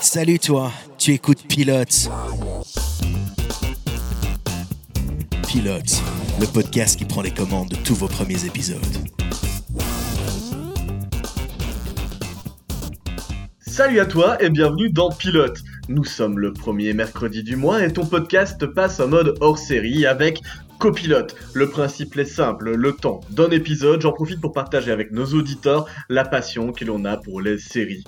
Salut toi, tu écoutes Pilote. Pilote, le podcast qui prend les commandes de tous vos premiers épisodes. Salut à toi et bienvenue dans Pilote. Nous sommes le premier mercredi du mois et ton podcast passe en mode hors série avec Copilote. Le principe est simple, le temps d'un épisode, j'en profite pour partager avec nos auditeurs la passion que l'on a pour les séries.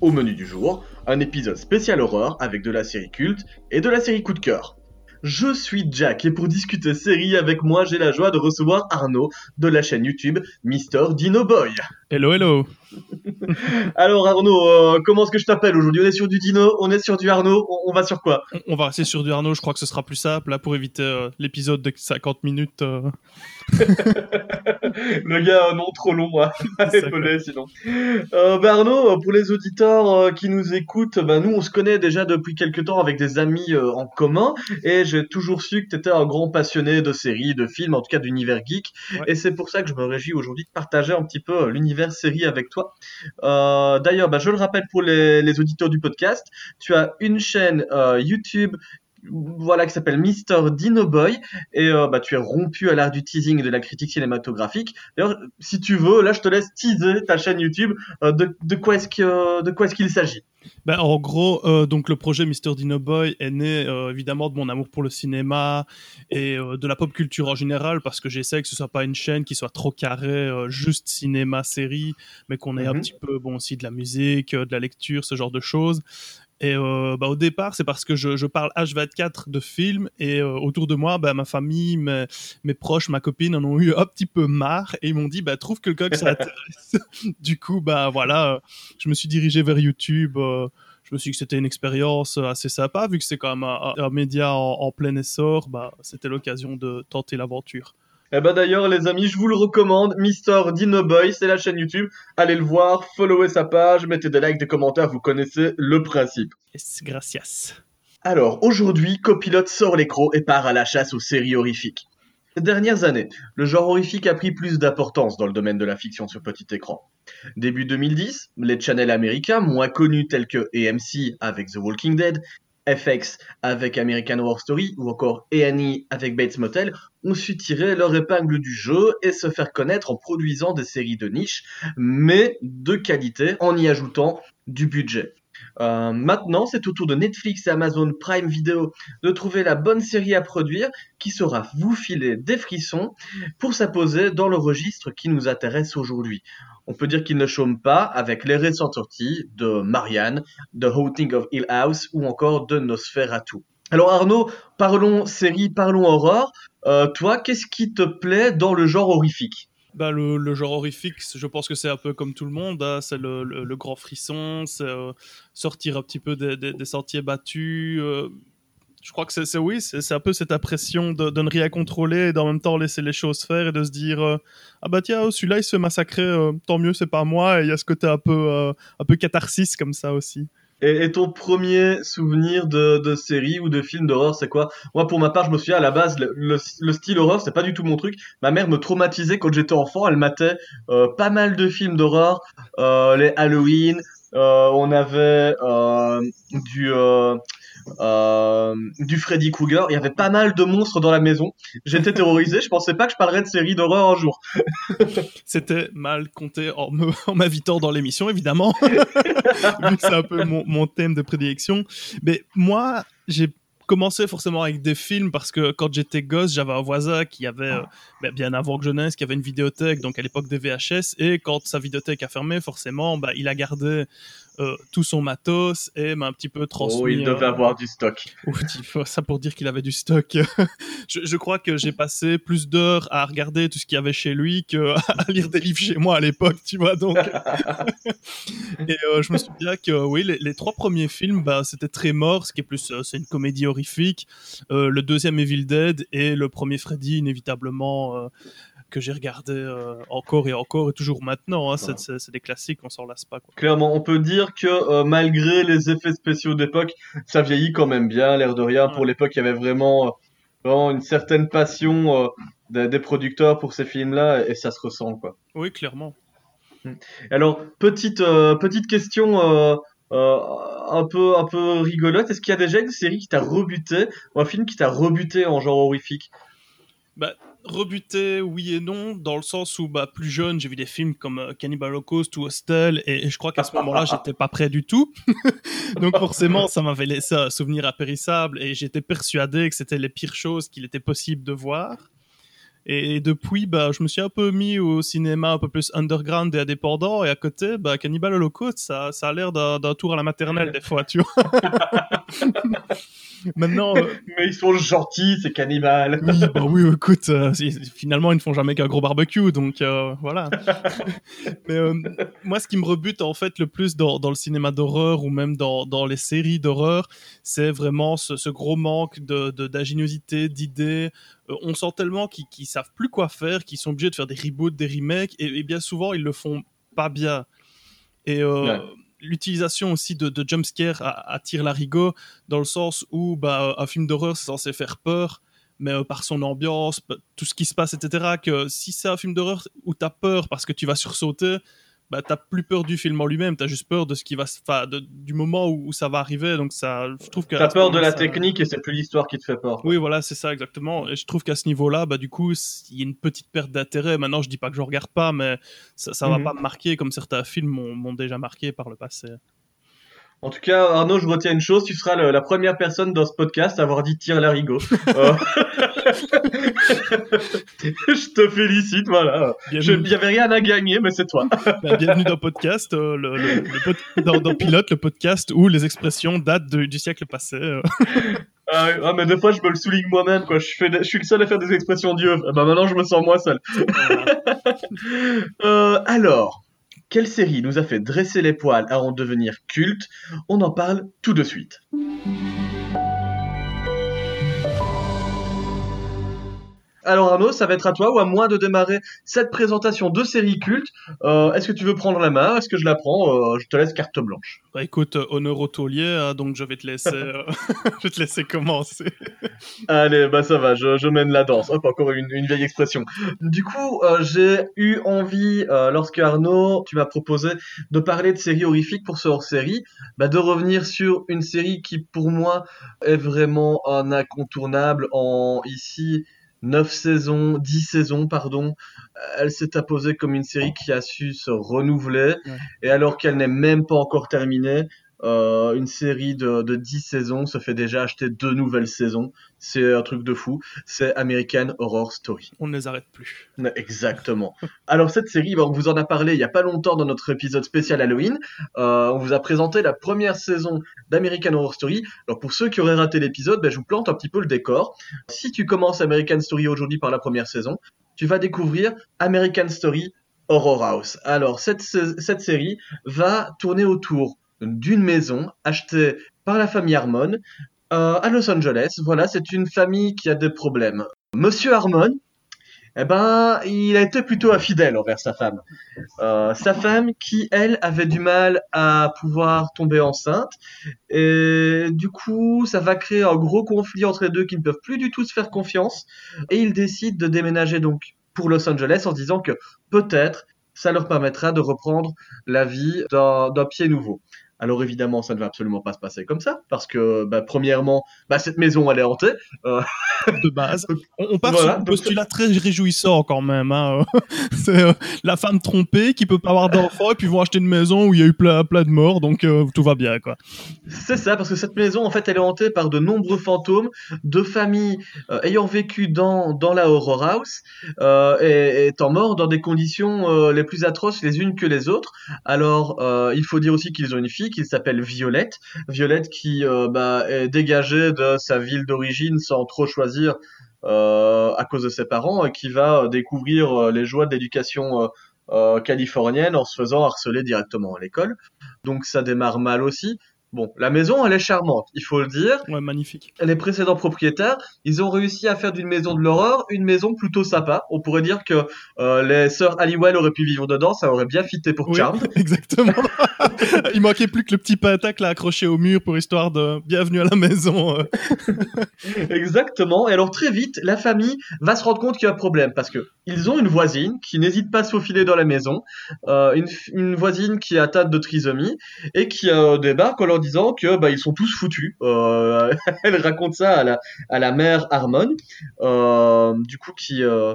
Au menu du jour, un épisode spécial horreur avec de la série culte et de la série coup de cœur. Je suis Jack et pour discuter série avec moi, j'ai la joie de recevoir Arnaud de la chaîne YouTube Mister Dino Boy. Hello, hello. Alors Arnaud, euh, comment est-ce que je t'appelle aujourd'hui? On est sur du Dino, on est sur du Arnaud, on, va sur quoi? On, va rester sur du Arnaud, je crois que ce sera plus simple là pour éviter euh, l'épisode de 50 minutes. Euh. le gars, non trop long à épauler sinon. Bah, Arnaud, pour les auditeurs qui nous écoutent, bah, nous on se connaît déjà depuis quelques temps avec des amis en commun et j'ai toujours su que tu étais un grand passionné de séries, de films, en tout cas d'univers geek. Et c'est pour ça que je me réjouis aujourd'hui de partager un petit peu l'univers série avec toi. Euh, d'ailleurs, bah, je le rappelle pour les, auditeurs du podcast, tu as une chaîne euh, YouTube voilà qui s'appelle Mister Dino Boy et euh, bah tu es rompu à l'art du teasing et de la critique cinématographique. D'ailleurs, si tu veux, là je te laisse teaser ta chaîne YouTube de, quoi est-ce que de quoi est-ce qu'il s'agit. Ben, en gros, euh, donc le projet Mr. Dino Boy est né euh, évidemment de mon amour pour le cinéma et euh, de la pop culture en général, parce que j'essaie que ce soit pas une chaîne qui soit trop carrée, juste cinéma, série, mais qu'on ait un mhm. petit peu bon aussi de la musique, de la lecture, ce genre de choses. Et euh, bah, au départ, c'est parce que je, je, parle H24 de films et euh, autour de moi, bah, ma famille, mes, mes, proches, ma copine en ont eu un petit peu marre et ils m'ont dit bah, trouve quelqu'un que ça intéresse. du coup, bah voilà, je me suis dirigé vers YouTube. Euh, je me suis dit que c'était une expérience assez sympa vu que c'est quand même un, média en, en, plein essor. Bah, c'était l'occasion de tenter l'aventure. Eh ben d'ailleurs les amis, je vous le recommande, Mister Dino Boy, c'est la chaîne YouTube. Allez le voir, followez sa page, mettez des likes, des commentaires, vous connaissez le principe. Gracias. Alors aujourd'hui, Copilote sort l'écran et part à la chasse aux séries horrifiques. Ces dernières années, le genre horrifique a pris plus d'importance dans le domaine de la fiction sur petit écran. Début 2010, les channels américains, moins connus tels que AMC avec The Walking Dead, FX avec American Horror Story ou encore A&E avec Bates Motel ont su tirer leur épingle du jeu et se faire connaître en produisant des séries de niche, mais de qualité en y ajoutant du budget. Euh, maintenant, c'est au tour de Netflix et Amazon Prime Video de trouver la bonne série à produire qui saura vous filer des frissons pour s'imposer dans le registre qui nous intéresse aujourd'hui. On peut dire qu'il ne chôme pas avec les récentes sorties de Marianne, The Haunting of Hill House ou encore de Nosferatu. Alors Arnaud, parlons série, parlons horreur. Euh, toi, qu'est-ce qui te plaît dans le genre horrifique? Bah, le, genre horrifique, je pense que c'est un peu comme tout le monde. Hein. C'est le, grand frisson, c'est euh, sortir un petit peu des, sentiers battus. Euh, je crois que c'est oui, c'est un peu cette impression de, de, ne rien contrôler et d'en même temps laisser les choses faire et de se dire euh, ah bah tiens oh, celui-là il se fait massacrer, tant mieux c'est pas moi. Et il y a ce côté un peu un peu catharsis comme ça aussi. Et, ton premier souvenir de, de, série ou de film d'horreur, c'est quoi? Moi, pour ma part, je me souviens à la base, le, le, style horreur, c'est pas du tout mon truc. Ma mère me traumatisait quand j'étais enfant. Elle matait euh, pas mal de films d'horreur, euh, les Halloween. Euh, on avait euh, du euh, du Freddy Krueger. Il y avait pas mal de monstres dans la maison. J'étais terrorisé. Je pensais pas que je parlerais de séries d'horreur un jour. C'était mal compté en m'invitant dans l'émission, évidemment. c'est un peu mon, mon, thème de prédilection. Mais moi, j'ai commencé forcément avec des films parce que quand j'étais gosse, j'avais un voisin qui avait, euh, ben, bien avant que je naisse, qui avait une vidéothèque, donc à l'époque des VHS, et quand sa vidéothèque a fermé, forcément, bah, il a gardé euh, tout son matos et m'a un petit peu transmis. Oh, il devait euh, avoir du stock. ça pour dire qu'il avait du stock. je, crois que j'ai passé plus d'heures à regarder tout ce qu'il y avait chez lui qu'à lire des livres chez moi à l'époque, tu vois. Donc, et euh, je me souviens que oui, les, trois premiers films, bah, c'était très mort, ce qui est plus, c'est une comédie horrifique. le deuxième Evil Dead et le premier Freddy, inévitablement que j'ai regardé euh, encore et encore et toujours maintenant. Hein, c'est des classiques, on s'en lasse pas. Quoi. Clairement, on peut dire que euh, malgré les effets spéciaux d'époque, ça vieillit quand même bien, l'air de rien. Pour l'époque, il y avait vraiment, euh, vraiment une certaine passion des, des, producteurs pour ces films-là et ça se ressent. Quoi. Oui, clairement. Alors, petite, petite question un peu un peu rigolote. Est-ce qu'il y a déjà une série qui t'a rebuté ou un film qui t'a rebuté en genre horrifique? Bah rebuté, oui et non, dans le sens où bah, plus jeune, j'ai vu des films comme Cannibal Holocaust ou Hostel, et, je crois qu'à ce moment-là, j'étais pas prêt du tout. Donc forcément, ça m'avait laissé un souvenir impérissable, et j'étais persuadé que c'était les pires choses qu'il était possible de voir. Et depuis, bah, je me suis un peu mis au cinéma un peu plus underground et indépendant. Et à côté, bah, Cannibal Holocaust, ça, ça a l'air d'un tour à la maternelle des fois, tu vois. Maintenant. Euh, Mais ils sont gentils, ces cannibales. oui, bah oui, écoute, euh, finalement, ils ne font jamais qu'un gros barbecue, donc euh, voilà. Mais moi, ce qui me rebute en fait le plus dans, dans le cinéma d'horreur ou même dans, dans les séries d'horreur, c'est vraiment ce, ce, gros manque de d'ingéniosité, d'idées. on sent tellement qu'ils ne savent plus quoi faire, qu'ils sont obligés de faire des reboots, des remakes, et, bien souvent, ils le font pas bien. Et l'utilisation aussi de, de jumpscare attire l'arigot dans le sens où bah, un film d'horreur c'est censé faire peur mais euh, par son ambiance, tout ce qui se passe, etc. Que si c'est un film d'horreur où t'as peur parce que tu vas sursauter, bah, t'as plus peur du film en lui-même, t'as juste peur de ce qui va, du moment où, ça va arriver. Donc ça, je trouve que t'as peur de la technique et c'est plus l'histoire qui te fait peur. Oui, voilà, c'est ça exactement. Et je trouve qu'à ce niveau-là, bah du coup, il y a une petite perte d'intérêt. Maintenant, je dis pas que je regarde pas, mais ça, ça va mhm. pas me marquer comme certains films m'ont déjà marqué par le passé. En tout cas, Arnaud, je retiens une chose, tu seras la première personne dans ce podcast à avoir dit tire l'arigot. Euh, je te félicite, voilà. Il n'y avait rien à gagner, mais c'est toi. Bah, bienvenue dans podcast, euh, le, dans, Pilote, le podcast où les expressions datent du siècle passé. Euh. Ah, ah, mais des fois, je me le souligne moi-même, quoi. Je, fais je suis le seul à faire des expressions dieu. Bah, maintenant, je me sens moi seul. alors, quelle série nous a fait dresser les poils avant de devenir culte? On en parle tout de suite. Alors Arnaud, ça va être à toi ou à moi de démarrer cette présentation de série culte. Euh, est-ce que tu veux prendre la main? Est-ce que je la prends? Euh, Je te laisse carte blanche. Bah écoute, euh, honneur au taulier, hein, donc je vais te laisser, je vais te laisser commencer. Allez, bah ça va, je, mène la danse. Hop, encore une, vieille expression. Du coup, j'ai eu envie, lorsque Arnaud, tu m'as proposé de parler de séries horrifiques pour ce hors-série, bah, de revenir sur une série qui pour moi est vraiment un incontournable en ici 9 saisons, 10 saisons, pardon. Elle s'est apposée comme une série qui a su se renouveler. Et alors qu'elle n'est même pas encore terminée, euh, une série de, de 10 saisons se fait déjà acheter deux nouvelles saisons. C'est un truc de fou. C'est American Horror Story. On ne les arrête plus. Exactement. Alors cette série, bah, on vous en a parlé il y a pas longtemps dans notre épisode spécial Halloween. Euh, on vous a présenté la première saison d'American Horror Story. Alors pour ceux qui auraient raté l'épisode, bah, je vous plante un petit peu le décor. Si tu commences American Story aujourd'hui par la première saison, tu vas découvrir American Story Horror House. Alors cette, cette série va tourner autour d'une maison achetée par la famille Harmon euh, à Los Angeles. Voilà, c'est une famille qui a des problèmes. Monsieur Harmon, eh ben, il a été plutôt infidèle envers sa femme. Euh, sa femme qui, elle, avait du mal à pouvoir tomber enceinte. Et du coup, ça va créer un gros conflit entre les deux qui ne peuvent plus du tout se faire confiance. Et ils décident de déménager donc pour Los Angeles en disant que peut-être ça leur permettra de reprendre la vie d'un pied nouveau. Alors évidemment, ça ne va absolument pas se passer comme ça, parce que bah, premièrement, bah, cette maison elle est hantée. Euh... De base. On, part sur un postulat très réjouissant quand même. Hein. C'est euh, la femme trompée qui peut pas avoir d'enfant et puis vont acheter une maison où il y a eu plein, plein de morts, donc euh, tout va bien quoi. C'est ça, parce que cette maison en fait elle est hantée par de nombreux fantômes de familles ayant vécu dans, dans la Horror House et étant morts dans des conditions les plus atroces les unes que les autres. Alors il faut dire aussi qu'ils ont une fille qui s'appelle Violette. Violette qui euh, bah, est dégagée de sa ville d'origine sans trop choisir euh, à cause de ses parents et qui va découvrir euh, les joies de l'éducation californienne en se faisant harceler directement à l'école. Donc ça démarre mal aussi. Bon, la maison, elle est charmante, il faut le dire. Ouais, magnifique. Les précédents propriétaires, ils ont réussi à faire d'une maison de l'horreur une maison plutôt sympa. On pourrait dire que euh, les sœurs Halliwell auraient pu vivre dedans, ça aurait bien fité pour Oui, exactement. Il manquait plus que le petit pentacle à accrocher au mur pour histoire de bienvenue à la maison. euh. Exactement. Et alors très vite, la famille va se rendre compte qu'il y a un problème parce que ils ont une voisine qui n'hésite pas à se faufiler dans la maison, euh, une, une voisine qui est atteinte de trisomie et qui euh, débarque en leur disant que bah ils sont tous foutus. Euh, elle raconte ça à la à la mère Harmon, euh, du coup qui euh,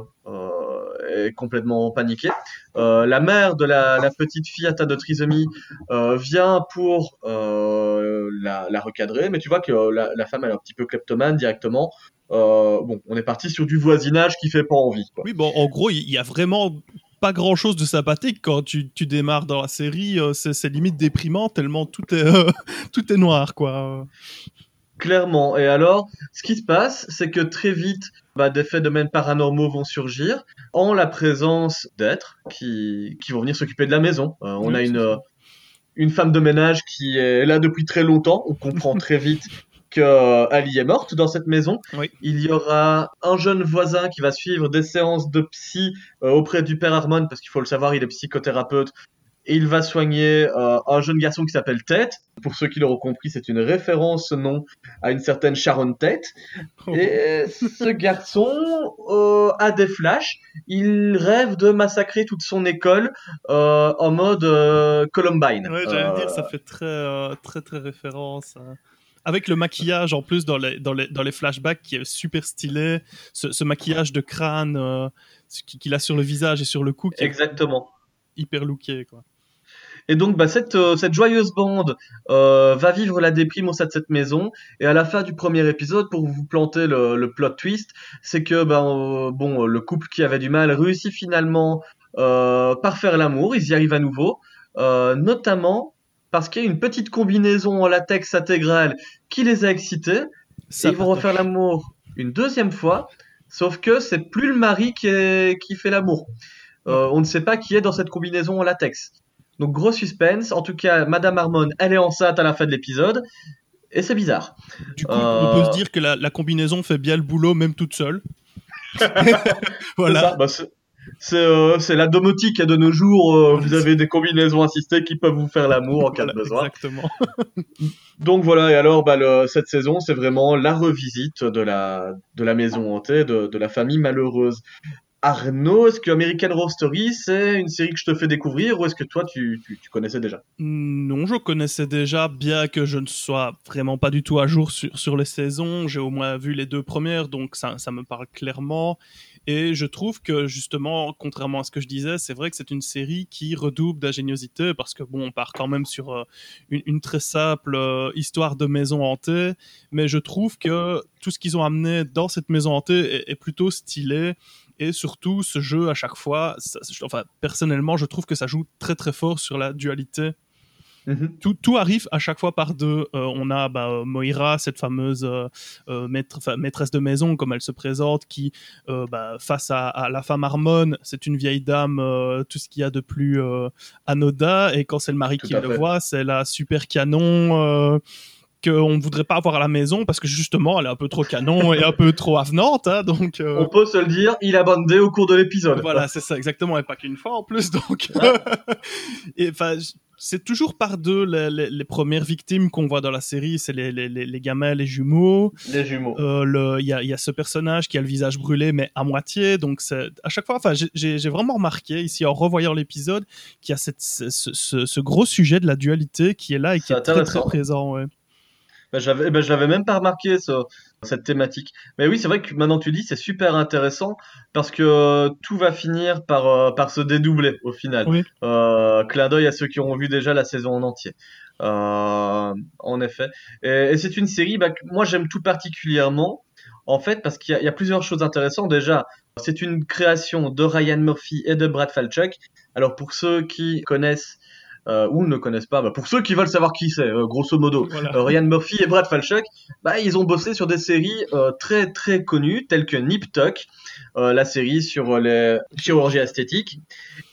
est complètement paniquée. La mère de la, petite fille atteinte de trisomie vient pour la, recadrer, mais tu vois que la, femme elle est un petit peu kleptomane directement. Bon, on est parti sur du voisinage qui fait pas envie. Oui, bon, en gros, il y a vraiment pas grand chose de sympathique quand tu, tu démarres dans la série. euh, c'est limite déprimant tellement tout est, euh, tout est noir, quoi. Clairement. Et alors, ce qui se passe, c'est que très vite, bah, des phénomènes paranormaux vont surgir en la présence d'êtres qui, qui vont venir s'occuper de la maison. Euh, on Oui, a une, une femme de ménage qui est là depuis très longtemps. On comprend très vite que euh, Ali est morte dans cette maison. Oui. Il y aura un jeune voisin qui va suivre des séances de psy euh, auprès du père Harmon, parce qu'il faut le savoir, il est psychothérapeute. Et il va soigner euh, un jeune garçon qui s'appelle Ted. Pour ceux qui l'auront compris, c'est une référence, ce nom, à une certaine Sharon Tate. Et ce garçon euh, a des flashs. Il rêve de massacrer toute son école euh, en mode Columbine. Ouais, j'allais dire, ça fait très, très, très référence. hein. Avec le maquillage en plus dans les, dans les, dans les flashbacks qui est super stylé, ce, ce maquillage de crâne euh, qu'il a sur le visage et sur le cou qui est Exactement. hyper looké. Quoi. Et donc, bah, cette, euh, cette joyeuse bande euh, va vivre la déprime au sein de cette maison. Et à la fin du premier épisode, pour vous planter le, le plot twist, c'est que bah, euh, bon, le couple qui avait du mal réussit finalement par faire l'amour. Ils y arrivent à nouveau, notamment parce qu'il y a une petite combinaison en latex intégrale qui les a excités. Ça et ils vont refaire l'amour une deuxième fois, sauf que c'est plus le mari qui, est, qui fait l'amour. Euh, on ne sait pas qui est dans cette combinaison en latex. Donc gros suspense. En tout cas, Madame Harmon, elle est enceinte à la fin de l'épisode. Et c'est bizarre. Du coup, Euh, on peut se dire que la, la combinaison fait bien le boulot, même toute seule. Voilà. bah, c'est- euh, c'est la domotique de nos jours. euh, vous avez des combinaisons assistées qui peuvent vous faire l'amour en cas Voilà, de besoin. Exactement. Donc voilà, et alors bah, le- cette saison, c'est vraiment la revisite de la, de la maison hantée, de, de la famille malheureuse. Arnaud, est-ce que American Horror Story, c'est une série que je te fais découvrir ou est-ce que toi, tu, tu, tu connaissais déjà? Non, je connaissais déjà, bien que je ne sois vraiment pas du tout à jour sur, sur les saisons. J'ai au moins vu les deux premières, donc ça, ça me parle clairement. Et je trouve que justement, contrairement à ce que je disais, c'est vrai que c'est une série qui redouble d'ingéniosité parce que bon, on part quand même sur euh, une, très simple euh, histoire de maison hantée, mais je trouve que tout ce qu'ils ont amené dans cette maison hantée est, plutôt stylé. Et surtout, ce jeu, à chaque fois, enfin, personnellement, je trouve que ça joue très très fort sur la dualité Mhm. tout, tout arrive à chaque fois par deux. Euh, on a bah, Moira, cette fameuse euh, euh, maître- maîtresse de maison, comme elle se présente, qui, euh, bah, face à, à la femme Harmon, c'est une vieille dame, euh, tout ce qu'il y a de plus euh, anodin. Et quand c'est le mari Tout qui le fait. voit, c'est la super canon. Qu'on ne voudrait pas avoir à la maison parce que justement elle est un peu trop canon et un peu trop avenante hein, donc euh, On peut se le dire, il a bandé au cours de l'épisode. voilà, c'est ça, exactement, et pas qu'une fois en plus, donc. et enfin, c'est toujours par deux les, les- les premières victimes qu'on voit dans la série, c'est les, gamins, les jumeaux. Les jumeaux. Euh, Il y, a, il y a ce personnage qui a le visage brûlé, mais à moitié, donc à chaque fois. Enfin, j'ai- vraiment remarqué ici en revoyant l'épisode qu'il y a cette, ce, ce- ce gros sujet de la dualité qui est là et qui est très présent. Ouais. Ben, j'avais, je l'avais même pas remarqué ce- cette thématique. Mais oui, c'est vrai que maintenant tu dis, c'est super intéressant parce que euh, tout va finir par, euh, par se dédoubler au final. Oui. Euh, clin d'œil à ceux qui ont vu déjà la saison en entier. En effet. Et, et c'est une série bah, que moi j'aime tout particulièrement. En fait, parce qu'il y a plusieurs choses intéressantes. Déjà, c'est une création de Ryan Murphy et de Brad Falchuk. Alors pour ceux qui connaissent euh, ou ne connaissent pas. Bah, pour ceux qui veulent savoir qui c'est, euh, grosso modo, Voilà. euh, Ryan Murphy et Brad Falchuk, bah, ils ont bossé sur des séries très très connues telles que Nip Tuck, la série sur les chirurgies esthétiques,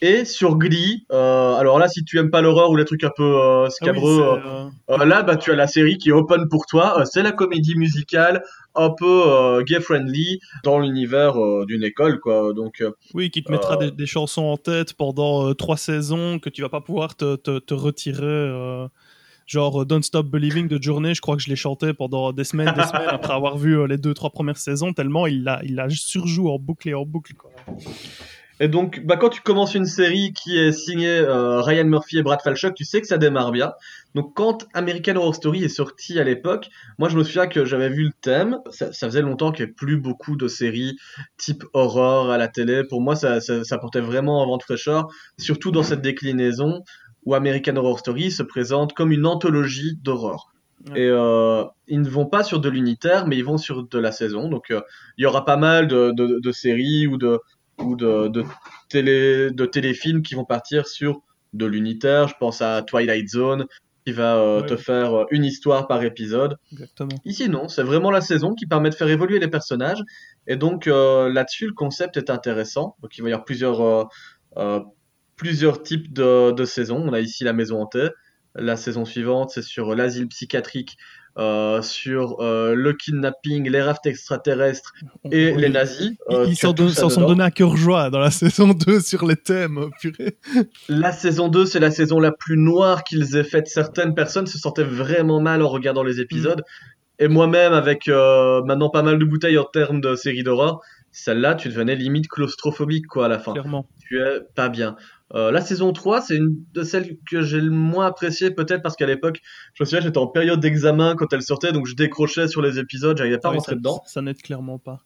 et sur Glee. Alors là, si tu aimes pas l'horreur ou les trucs un peu Ah oui, scabreux, là, bah, tu as la série qui est open pour toi. C'est la comédie musicale un peu euh, gay friendly dans l'univers euh, d'une école, quoi. Donc, euh, oui, qui te mettra des, des chansons en tête pendant trois saisons que tu vas pas pouvoir te, te, te retirer. genre Don't Stop Believing de Journée, je crois que je l'ai chanté pendant des semaines, des semaines après avoir vu les deux, trois premières saisons, tellement il l'a il l'a surjoue en boucle et en boucle. Quoi. Et donc, bah, quand tu commences une série qui est signée euh, Ryan Murphy et Brad Falchuk, tu sais que ça démarre bien. Donc, quand American Horror Story est sorti à l'époque, moi je me souviens que j'avais vu le thème. Ça, ça faisait longtemps qu'il n'y avait plus beaucoup de séries type horror à la télé. Pour moi, ça, ça, ça portait vraiment un vent de fraîcheur, surtout dans cette déclinaison où American Horror Story se présente comme une anthologie d'horreur. Et euh, ils ne vont pas sur de l'unitaire, mais ils vont sur de la saison. Donc, euh, il y aura pas mal de, de, de séries ou de ou de, de, télé, de téléfilms qui vont partir sur de l'unitaire. Je pense à Twilight Zone qui va euh, Ouais. te faire euh, une histoire par épisode. Exactement. Ici, non, c'est vraiment la saison qui permet de faire évoluer les personnages. Et donc euh, là-dessus, le concept est intéressant. Donc il va y avoir plusieurs, plusieurs types de, de saisons. On a ici la maison hantée. La saison suivante, c'est sur l'asile psychiatrique, euh, sur euh, le kidnapping, les rafts extraterrestres et les nazis. Ils, Euh, ils s'en sont donnés à cœur joie dans la saison 2 sur les thèmes, oh, purée. La saison 2, c'est la saison la plus noire qu'ils aient faite. Certaines personnes se sentaient vraiment mal en regardant les épisodes. Et moi-même, avec maintenant pas mal de bouteilles en termes de séries d'horreur, celle-là, tu devenais limite claustrophobique quoi à la fin. Clairement. Tu es pas bien. Euh, la saison 3, c'est une de celles que j'ai le moins appréciée, peut-être parce qu'à l'époque, je me souviens, j'étais en période d'examen quand elle sortait, donc je décrochais sur les épisodes, j'arrivais pas à Oui, rentrer ça, dedans. ça n'aide clairement pas.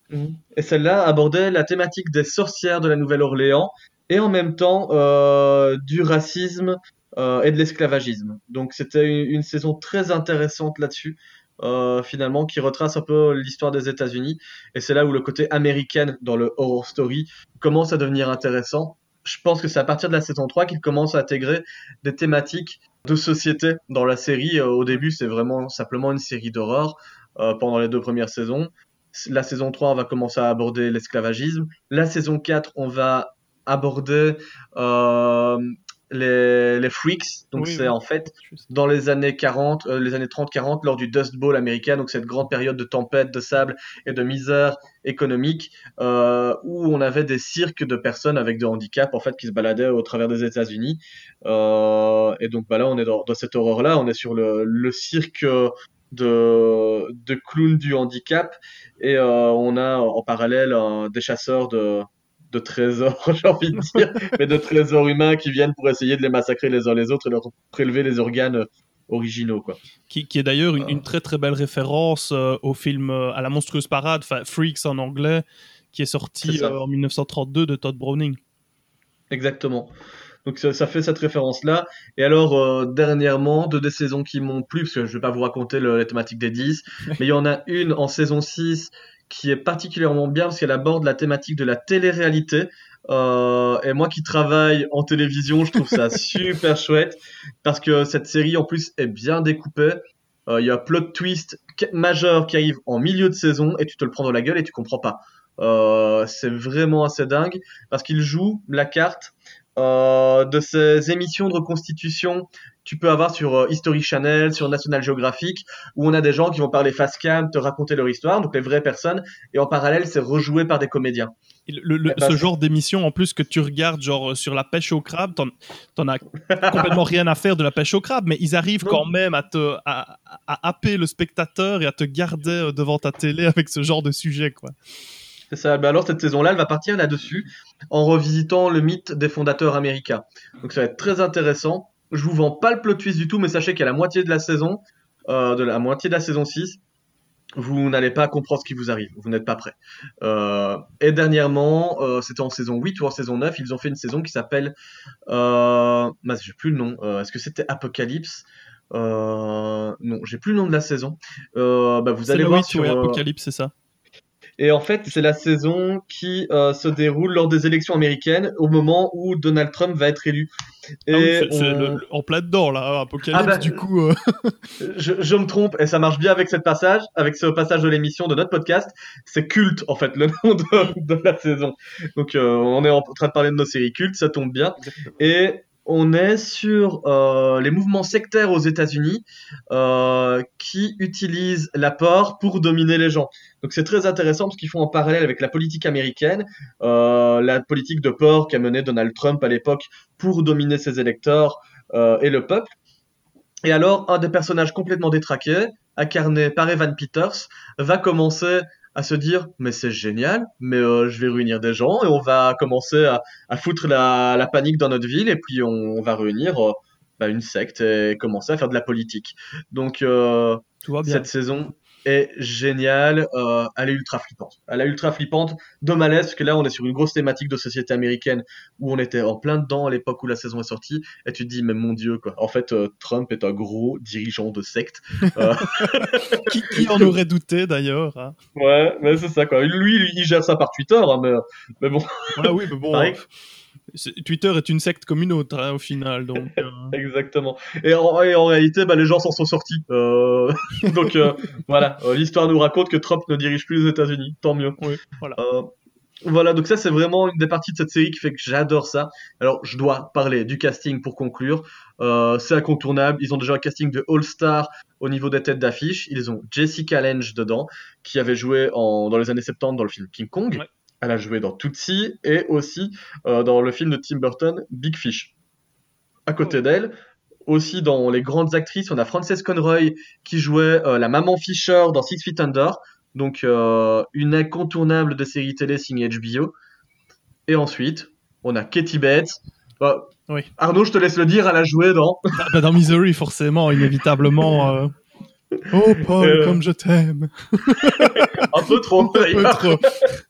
Et celle-là abordait la thématique des sorcières de la Nouvelle-Orléans et en même temps euh, du racisme euh, et de l'esclavagisme. Donc c'était une, une saison très intéressante là-dessus, euh, finalement, qui retrace un peu l'histoire des États-Unis. Et c'est là où le côté américain dans le horror story commence à devenir intéressant. Je pense que c'est à partir de la saison 3 qu'il commence à intégrer des thématiques de société dans la série. Euh, au début, c'est vraiment simplement une série d'horreur euh, pendant les deux premières saisons. La saison 3, on va commencer à aborder l'esclavagisme. La saison 4, on va aborder les, les freaks. Donc Oui, c'est oui. en fait dans les années 40, euh, les années 30-40, lors du Dust Bowl américain, donc cette grande période de tempête, de sable et de misère économique, euh, où on avait des cirques de personnes avec des handicaps en fait qui se baladaient au travers des États-Unis. Euh, et donc bah là, on est dans, dans cette horreur-là, on est sur le, le cirque de, de clowns du handicap et euh, on a en parallèle euh, des chasseurs de de trésors, j'ai envie de dire, mais de trésors humains qui viennent pour essayer de les massacrer les uns les autres et leur prélever les organes originaux, quoi. Qui, qui est d'ailleurs une, une très très belle référence euh, au film euh, à la monstrueuse parade, enfin Freaks en anglais, qui est sorti euh, en 1932 de Todd Browning. Exactement. Donc ça, ça fait cette référence-là. Et alors, euh, dernièrement, deux des saisons qui m'ont plu, parce que je vais pas vous raconter le, les thématiques des 10, mais il y en a une en saison 6 qui est particulièrement bien parce qu'elle aborde la thématique de la télé-réalité. Euh, et moi qui travaille en télévision, je trouve ça super chouette parce que cette série en plus est bien découpée. Euh, Il y a un plot twist majeur qui arrive en milieu de saison et tu te le prends dans la gueule et tu comprends pas. Euh, c'est vraiment assez dingue parce qu'il joue la carte euh, de ces émissions de reconstitution tu peux avoir sur euh, History Channel, sur National Geographic, où on a des gens qui vont parler face cam, te raconter leur histoire, donc les vraies personnes, et en parallèle, c'est rejoué par des comédiens. Et le- le- Eh ben, ce genre d'émission, en plus, que tu regardes genre euh, sur la pêche au crabe, t'en, as complètement rien à faire de la pêche au crabe, mais ils arrivent Non. quand même à te à, à happer le spectateur et à te garder devant ta télé avec ce genre de sujet, quoi. C'est ça. Ben alors cette saison-là, elle va partir là-dessus en revisitant le mythe des fondateurs américains. Donc ça va être très intéressant. Je vous vends pas le plot twist du tout, mais sachez qu'à la moitié de la saison, euh, de la moitié de la saison 6, vous n'allez pas comprendre ce qui vous arrive. Vous n'êtes pas prêt. Euh, et dernièrement, euh, c'était en saison 8 ou en saison 9, ils ont fait une saison qui s'appelle, euh, mince, j'ai plus le nom. Est-ce que c'était Apocalypse? Non, j'ai plus le nom de la saison. Bah, vous C'est allez le voir Witch, sur. ouais, Apocalypse, c'est ça. Et en fait, c'est la saison qui euh, se déroule lors des élections américaines, au moment où Donald Trump va être élu. Et ah oui, c'est on... en plein dedans là, Apocalypse ah bah, du coup. Euh... Je, je, me trompe et ça marche bien avec cette passage, avec ce passage de l'émission de notre podcast. C'est culte en fait le nom de, de la saison. Donc euh, on est en train de parler de nos séries cultes, ça tombe bien. Exactement. Et on est sur euh, les mouvements sectaires aux États-Unis euh, qui utilisent la peur pour dominer les gens. Donc c'est très intéressant parce qu'ils font en parallèle avec la politique américaine, euh, la politique de peur qu'a menée Donald Trump à l'époque pour dominer ses électeurs et le peuple. Et alors, un des personnages complètement détraqués, incarné par Evan Peters, va commencer à se dire mais c'est génial, mais euh, je vais réunir des gens et on va commencer à, à foutre la, la, panique dans notre ville et puis on, on va réunir euh, bah, une secte et commencer à faire de la politique. Donc euh, cette saison est géniale, euh, elle est ultra flippante. Elle est ultra flippante de malaise parce que là on est sur une grosse thématique de société américaine où on était en plein dedans à l'époque où la saison est sortie et tu te dis mais mon dieu quoi. En fait euh, Trump est un gros dirigeant de secte. Euh... qui, qui, en aurait douté d'ailleurs hein? Ouais, mais c'est ça quoi. Lui, lui, il gère ça par Twitter hein, mais mais bon. Ouais, oui, mais bon. Twitter est une secte comme une autre hein, au final. Donc, euh... Exactement. Et en, et en réalité, bah, les gens s'en sont sortis. Euh... donc euh, voilà, l'histoire nous raconte que Trump ne dirige plus les États-Unis. Tant mieux. Oui, voilà. Voilà, donc ça c'est vraiment une des parties de cette série qui fait que j'adore ça. Alors je dois parler du casting pour conclure. C'est incontournable. Ils ont déjà un casting de All-Star au niveau des têtes d'affiche. Ils ont Jessica Lange dedans, qui avait joué en, dans les années 70 dans le film King Kong. Ouais. Elle a joué dans Tootsie et aussi euh, dans le film de Tim Burton, Big Fish. À côté oh. d'elle, aussi dans les grandes actrices, on a Frances Conroy qui jouait euh, la maman Fisher dans Six Feet Under, donc euh, une incontournable de série télé signée HBO. Et ensuite, on a Katie Bates. Oui. Arnaud, je te laisse le dire, elle a joué dans. bah, bah, dans Misery, forcément, inévitablement. Oh Paul, euh... comme je t'aime. un peu trop. un peu trop.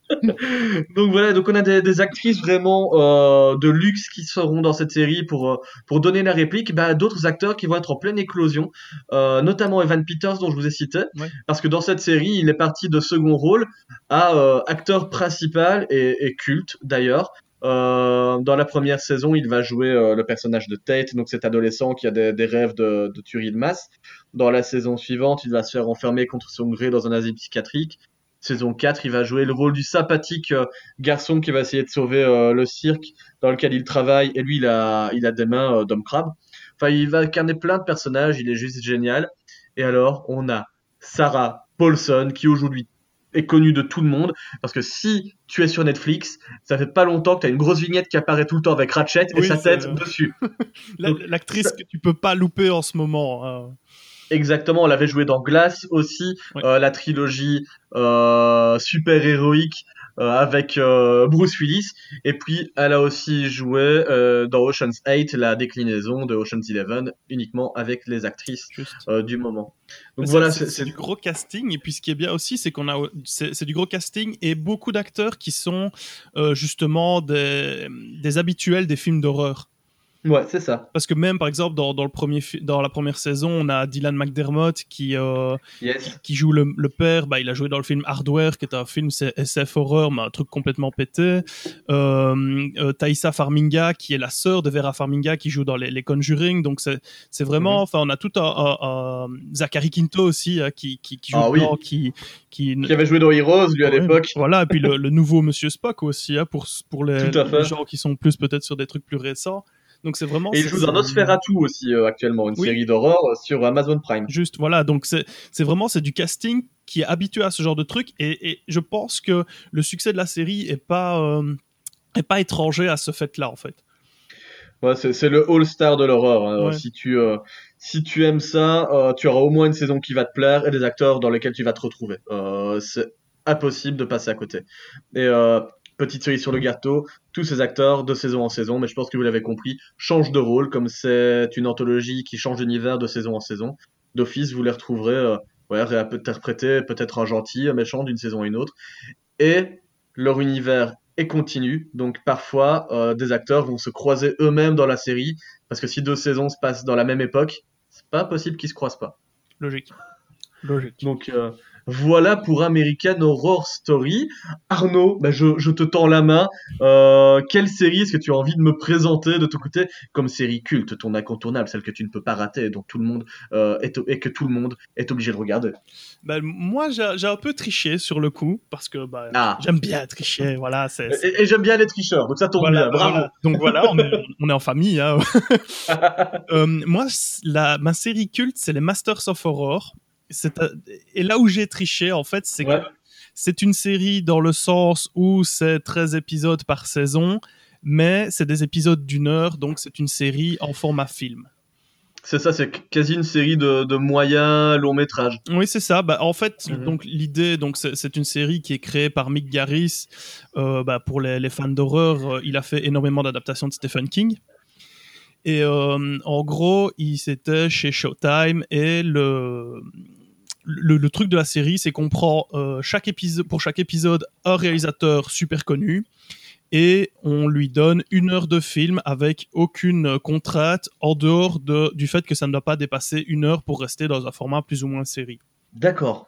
donc voilà, donc on a des, des actrices vraiment euh, de luxe qui seront dans cette série pour euh, pour donner la réplique. Bah, d'autres acteurs qui vont être en pleine éclosion, euh, notamment Evan Peters dont je vous ai cité, ouais. parce que dans cette série, il est parti de second rôle à euh, acteur principal et, et culte d'ailleurs. Euh, dans la première saison, il va jouer euh, le personnage de Tate, donc cet adolescent qui a des, des rêves de, de, tuerie de masse. Dans la saison suivante, il va se faire enfermer contre son gré dans un asile psychiatrique. Saison 4, il va jouer le rôle du sympathique euh, garçon qui va essayer de sauver euh, le cirque dans lequel il travaille. Et lui, il a, il a des mains euh, d'homme crabe. Enfin, il va incarner plein de personnages, il est juste génial. Et alors, on a Sarah Paulson qui aujourd'hui est connue de tout le monde parce que si tu es sur Netflix, ça fait pas longtemps que tu as une grosse vignette qui apparaît tout le temps avec Ratchet et sa tête dessus. La- L'actrice que tu peux pas louper en ce moment. hein. Exactement, elle avait joué dans Glass aussi, euh, la trilogie euh, super héroïque euh, avec Bruce Willis. Et puis elle a aussi joué dans Ocean's 8, la déclinaison de Ocean's 11, uniquement avec les actrices du moment. Donc Mais voilà, c'est- du gros casting et puis ce qui est bien aussi c'est qu'on a c'est du gros casting et beaucoup d'acteurs qui sont justement des, des habituels des films d'horreur ouais, c'est ça. parce que même par exemple dans, dans le premier dans la première saison on a Dylan McDermott qui euh, Yes. qui joue le, le père bah il a joué dans le film Hardware qui est un film c'est SF horreur mais un truc complètement pété euh, euh, Farminga qui est la sœur de Vera Farminga qui joue dans les, les Conjuring donc c'est vraiment Mhm. enfin on a tout un, un- un- Zachary Quinto aussi hein, qui, qui, qui joue Ah oui. dedans, qui qui Qui avait joué dans Heroes, lui, à Ouais, l'époque. Voilà, et puis le, le nouveau Monsieur Spock aussi, hein, pour, pour les gens qui sont plus peut-être sur des trucs plus récents. Donc c'est vraiment. Et il joue dans Nosferatu aussi, euh, actuellement, une Oui. série d'horreur euh, sur Amazon Prime. Juste, voilà, donc c'est vraiment c'est du casting qui est habitué à ce genre de truc, et, et je pense que le succès de la série est pas euh, est pas étranger à ce fait-là en fait. Ouais, c'est le all-star de l'horreur. hein. Ouais. Si tu euh, si tu aimes ça, tu auras au moins une saison qui va te plaire et des acteurs dans lesquels tu vas te retrouver. C'est impossible de passer à côté. Et euh, petite cerise sur le gâteau, tous ces acteurs de saison en saison, mais je pense que vous l'avez compris, changent de rôle comme c'est une anthologie qui change d'univers de saison en saison. D'office, vous les retrouverez euh, ouais, réinterpréter peut-être un gentil, un méchant d'une saison à une autre. Et leur univers est continu, donc parfois euh, des acteurs vont se croiser eux-mêmes dans la série, parce que si deux saisons se passent dans la même époque, c'est pas possible qu'ils se croisent pas. Logique. Logique. Donc euh, Voilà pour American Horror Story. Arnaud, bah, je, je, te tends la main. Euh, quelle série est-ce que tu as envie de me présenter de ton côté? Comme série culte, ton incontournable, celle que tu ne peux pas rater, dont tout le monde euh, est, et que tout le monde est obligé de regarder bah, Moi, j'ai un peu triché sur le coup parce que bah, ah. j'aime bien tricher. Voilà, Et, j'aime bien les tricheurs, donc ça tombe bien. Bravo. Donc voilà, on est, on est en famille. Hein. euh, moi, la, ma série culte, c'est les Masters of Horror et là où j'ai triché, en fait, c'est que c'est une série dans le sens où c'est 13 épisodes par saison, mais c'est des épisodes d'une heure, donc c'est une série en format film. C'est ça, c'est quasi une série de, de moyens long métrage. Oui, c'est ça. Bah, en fait, mhm. donc l'idée, donc c'est une série qui est créée par Mick Garris. Euh, bah, pour les, les fans d'horreur, euh, il a fait énormément d'adaptations de Stephen King. Et euh, en gros, il s'était chez Showtime et le, le, truc de la série, c'est qu'on prend euh, chaque épisode, pour chaque épisode un réalisateur super connu et on lui donne une heure de film avec aucune contrainte en dehors de, du fait que ça ne doit pas dépasser une heure pour rester dans un format plus ou moins série. D'accord.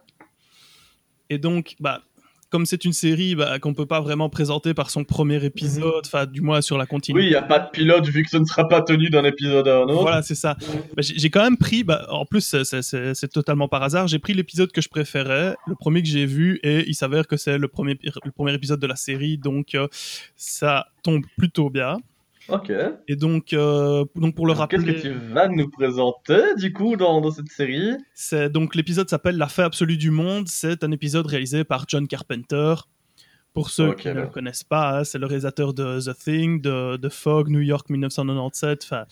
Et donc, bah, comme c'est une série bah, qu'on peut pas vraiment présenter par son premier épisode, enfin du moins sur la continuité. Oui, il y a pas de pilote vu que ce ne sera pas tenu d'un épisode à un autre. Voilà, c'est ça. Bah, j'ai quand même pris, bah, en plus c'est totalement par hasard, j'ai pris l'épisode que je préférais, le premier que j'ai vu, et il s'avère que c'est le premier, le premier épisode de la série, donc euh, ça tombe plutôt bien. Ok. Et donc, euh, donc pour le rappeler. Qu'est-ce que tu vas nous présenter du coup dans, dans cette série? C'est donc l'épisode s'appelle La fin absolue du monde. C'est un épisode réalisé par John Carpenter. Pour ceux qui ne le connaissent pas, hein, c'est le réalisateur de The Thing, de, de Fog, New York 1997, enfin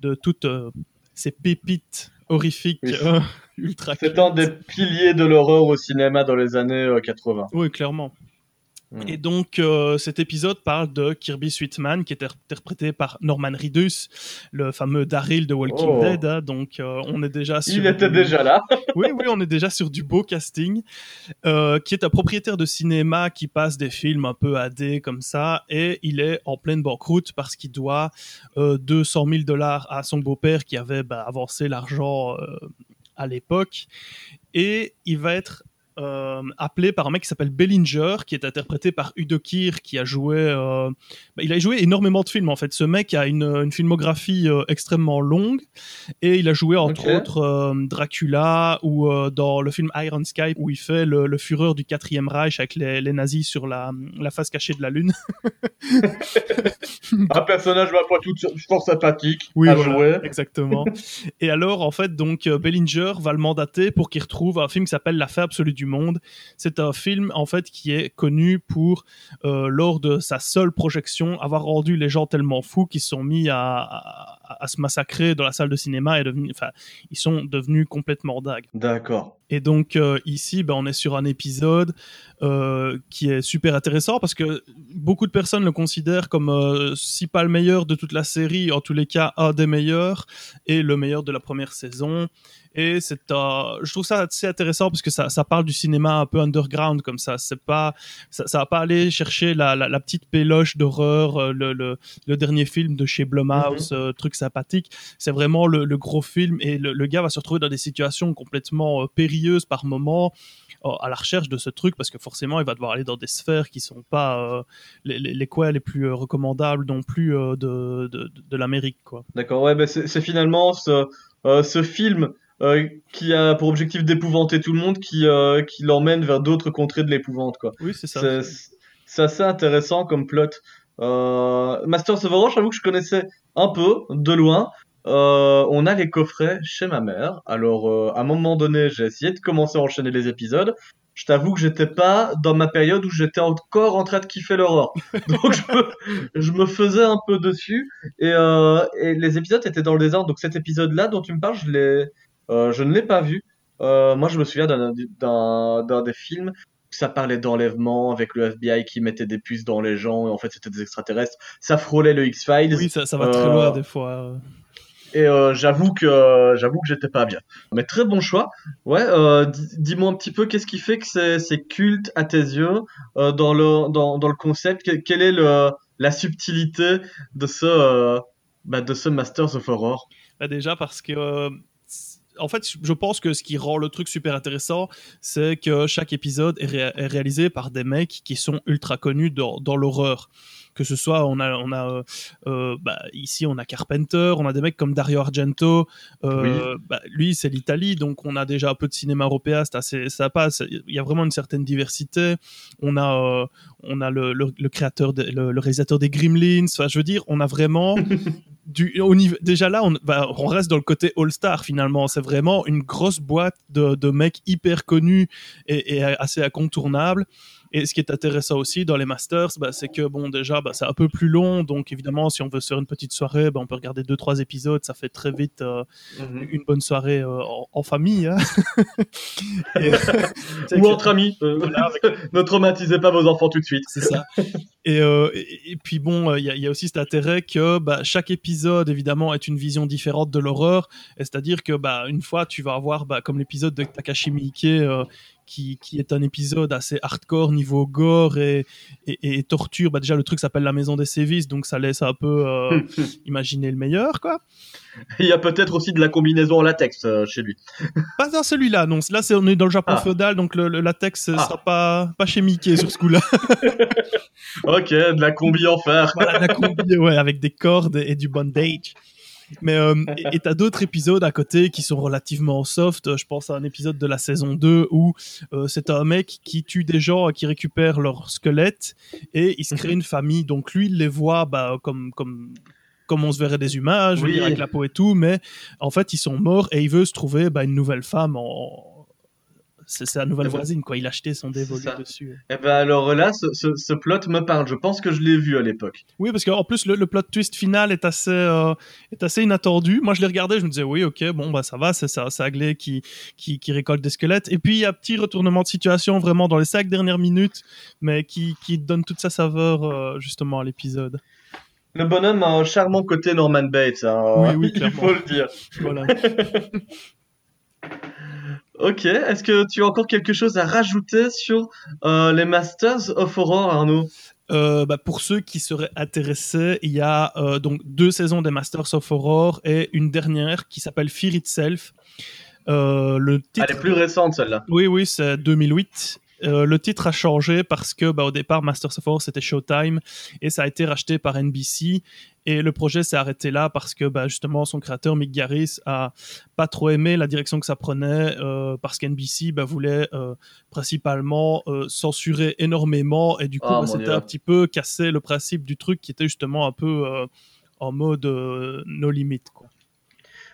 de toutes euh, ces pépites horrifiques euh, ultra. C'est un des piliers de l'horreur au cinéma dans les années 80. Oui, clairement. Mm. Et donc, euh, cet épisode parle de Kirby Sweetman, qui est interprété par Norman Reedus, le fameux Daryl de Walking oh. Dead. Hein. donc, euh, on est déjà sur. Il était déjà là. oui, oui, on est déjà sur du beau casting. Euh, qui est un propriétaire de cinéma qui passe des films un peu AD comme ça, et il est en pleine banqueroute parce qu'il doit 200 000 dollars à son beau-père qui avait bah, avancé l'argent à l'époque. Et il va être euh, appelé par un mec qui s'appelle Bellinger, qui est interprété par Udo Kier, qui a joué, euh, bah, il a joué énormément de films en fait. Ce mec a une, une filmographie euh, extrêmement longue et il a joué entre autres Dracula ou dans le film Iron Sky où il fait le, le fureur du quatrième Reich avec les, les, nazis sur la, la face cachée de la lune. un personnage ma foi tout fort sympathique oui, à jouer. Exactement. et alors en fait donc Bellinger va le mandater pour qu'il retrouve un film qui s'appelle La fin absolue du monde. C'est un film en fait qui est connu pour euh, lors de sa seule projection avoir rendu les gens tellement fous qu'ils sont mis à, se massacrer dans la salle de cinéma et devenir, enfin, ils sont devenus complètement dingues. D'accord. Et donc euh, ici, ben, on est sur un épisode euh, qui est super intéressant parce que beaucoup de personnes le considèrent comme si pas le meilleur de toute la série, en tous les cas un des meilleurs et le meilleur de la première saison. Et c'est, euh, je trouve ça assez intéressant parce que ça, ça parle du cinéma un peu underground comme ça. C'est pas, ça, ça va pas aller chercher la, la, la petite péloche d'horreur, euh, le, le, le, dernier film de chez Blumhouse, mhm. euh, truc sympathique. C'est vraiment le, le, gros film et le, le, gars va se retrouver dans des situations complètement périlleuses par moment à la recherche de ce truc parce que forcément il va devoir aller dans des sphères qui sont pas les, les, les, quoi les plus recommandables non plus de, de, de l'Amérique quoi. D'accord ouais ben c'est finalement ce, ce film euh, qui a pour objectif d'épouvanter tout le monde, qui, euh, qui l'emmène vers d'autres contrées de l'épouvante. Quoi. Oui, c'est ça. C'est assez intéressant comme plot. Euh, Masters of Horror, j'avoue que je connaissais un peu, de loin. Euh, on a les coffrets chez ma mère. Alors, à un moment donné, j'ai essayé de commencer à enchaîner les épisodes. Je t'avoue que j'étais pas dans ma période où j'étais encore en train de kiffer l'horreur. Donc, je me, je me, faisais un peu dessus. Et, et les épisodes étaient dans le désordre. Donc, cet épisode-là dont tu me parles, je l'ai, je ne l'ai pas vu. Euh, moi, je me souviens d'un des films ça parlait d'enlèvement avec le FBI qui mettait des puces dans les gens et en fait c'était des extraterrestres. Ça frôlait le X-Files. Oui, ça, ça va très loin euh, des fois. Et euh, j'avoue que j'avoue que j'étais pas bien. Mais très bon choix. Ouais, euh, dis-moi un petit peu qu'est-ce qui fait que c'est culte à tes yeux dans le dans, dans le concept? quelle est le, la subtilité de ce bah, de ce Masters of Horror? Bah Déjà parce que en fait, je pense que ce qui rend le truc super intéressant, c'est que chaque épisode est, réalisé par des mecs qui sont ultra connus dans, l'horreur que ce soit on a on a euh, euh, bah, ici on a Carpenter, on a des mecs comme Dario Argento, euh, bah, lui c'est l'Italie donc on a déjà un peu de cinéma européen, c'est assez ça passe, il y a vraiment une certaine diversité. On a on a le, le, créateur le, réalisateur des Gremlins, enfin je veux dire on a vraiment du, au niveau, déjà là, on, bah, on, reste dans le côté All-Star finalement. C'est vraiment une grosse boîte de, de mecs hyper connus et, et assez incontournables. Et ce qui est intéressant aussi dans les Masters, bah, c'est que bon, déjà, bah, c'est un peu plus long. Donc évidemment, si on veut se faire une petite soirée, bah, on peut regarder deux, trois épisodes. Ça fait très vite euh, mhm. une bonne soirée euh, en, famille. Hein. Ou entre amis. Euh, ne traumatisez pas vos enfants tout de suite. C'est ça. Et, et, puis bon, il y, y, a aussi cet intérêt que chaque épisode, évidemment, est une vision différente de l'horreur. C'est-à-dire que bah, une fois, tu vas avoir, bah, comme l'épisode de Takashi Miike, qui, est un épisode assez hardcore niveau gore et, et, torture. Bah déjà, le truc s'appelle La Maison des Sévices, donc ça laisse un peu euh, imaginer le meilleur, quoi. Il y a peut-être aussi de la combinaison en latex euh, chez lui. Pas dans celui-là, non. Là, c'est, on est dans le Japon ah. féodal, donc le, latex ne ah. sera pas, pas chez Mickey sur ce coup-là. ok, de la combi en fer. voilà, de la combi, ouais, avec des cordes et du bondage. Mais euh, et t'as d'autres épisodes à côté qui sont relativement soft. Je pense à un épisode de la saison 2 où euh, c'est un mec qui tue des gens qui récupèrent leur squelette et il se crée mhm. une famille. Donc lui, il les voit bah, comme comme comme on se verrait des humains, je veux dire, avec la peau et tout, mais en fait, ils sont morts et il veut se trouver bah, une nouvelle femme en, c'est sa nouvelle eh ben, voisine, quoi. Il a acheté son dévolu dessus. Et eh ben alors là, ce, plot me parle. Je pense que je l'ai vu à l'époque. Oui, parce qu'en plus, le, plot twist final est assez, euh, est assez inattendu. Moi, je l'ai regardé, je me disais, oui, ok, bon, bah ça va, c'est ça, c'est Aglé qui, qui, qui, récolte des squelettes. Et puis, il y a un petit retournement de situation vraiment dans les cinq dernières minutes, mais qui, qui donne toute sa saveur euh, justement à l'épisode. Le bonhomme a un charmant côté Norman Bates, hein. oui, oui, il faut le dire. Voilà. Ok, est-ce que tu as encore quelque chose à rajouter sur euh, les Masters of Horror, Arnaud? Euh, bah, pour ceux qui seraient intéressés, il y a euh, donc deux saisons des Masters of Horror et une dernière qui s'appelle Fear Itself. le titre... Elle est plus récente celle-là. Oui, oui, c'est 2008 euh, le titre a changé parce que bah, au départ Masters of Horror c'était Showtime et ça a été racheté par NBC et le projet s'est arrêté là parce que bah, justement son créateur Mick Garris a pas trop aimé la direction que ça prenait euh, parce qu'NBC bah, voulait euh, principalement censurer énormément et du coup oh, c'était un petit peu casser le principe du truc qui était justement un peu en mode no limit quoi.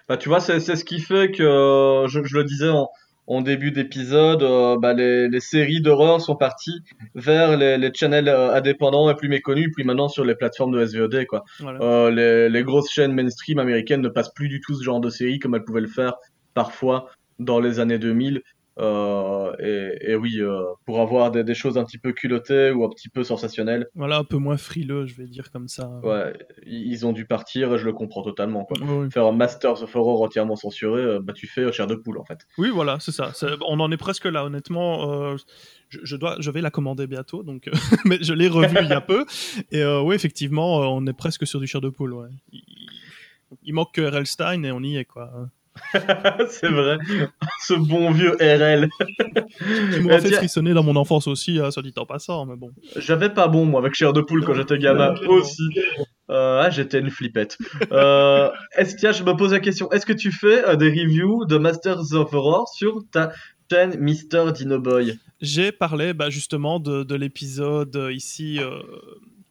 Bah, tu vois, c'est ce qui fait que, je, je le disais en, en début d'épisode, euh, bah, les, séries d'horreur sont parties vers les, channels euh, indépendants et plus méconnus, puis maintenant sur les plateformes de SVOD. Quoi. Euh, les, les, grosses chaînes mainstream américaines ne passent plus du tout ce genre de séries comme elles pouvaient le faire parfois dans les années 2000. Euh, et, oui, euh, pour avoir des, choses un petit peu culottées ou un petit peu sensationnelles. Voilà, un peu moins frileux, je vais dire comme ça. Ouais, ils ont dû partir je le comprends totalement. Quoi. Faire un Masters of Horror entièrement censuré, euh, bah tu fais chair de poule en fait. Oui, voilà, c'est ça. On en est presque là, honnêtement. Je, dois, je vais la commander bientôt, donc, mais je l'ai revu il y a peu. Et oui, effectivement, on est presque sur du chair de poule. Ouais. Il, il manque que R.L. Stein et on y est, quoi. c'est vrai. Ce bon vieux RL. qui m'a fait frissonner dans mon enfance aussi, hein, soit dit en passant, mais bon. J'avais pas bon, moi, avec chair de poule quand j'étais gamin aussi. Euh, ah, j'étais une flippette. Euh, est-ce que, je me pose la question, est-ce que tu fais euh, des reviews de Masters of Horror sur ta chaîne Mister Dino Boy? J'ai parlé bah, justement de, l'épisode ici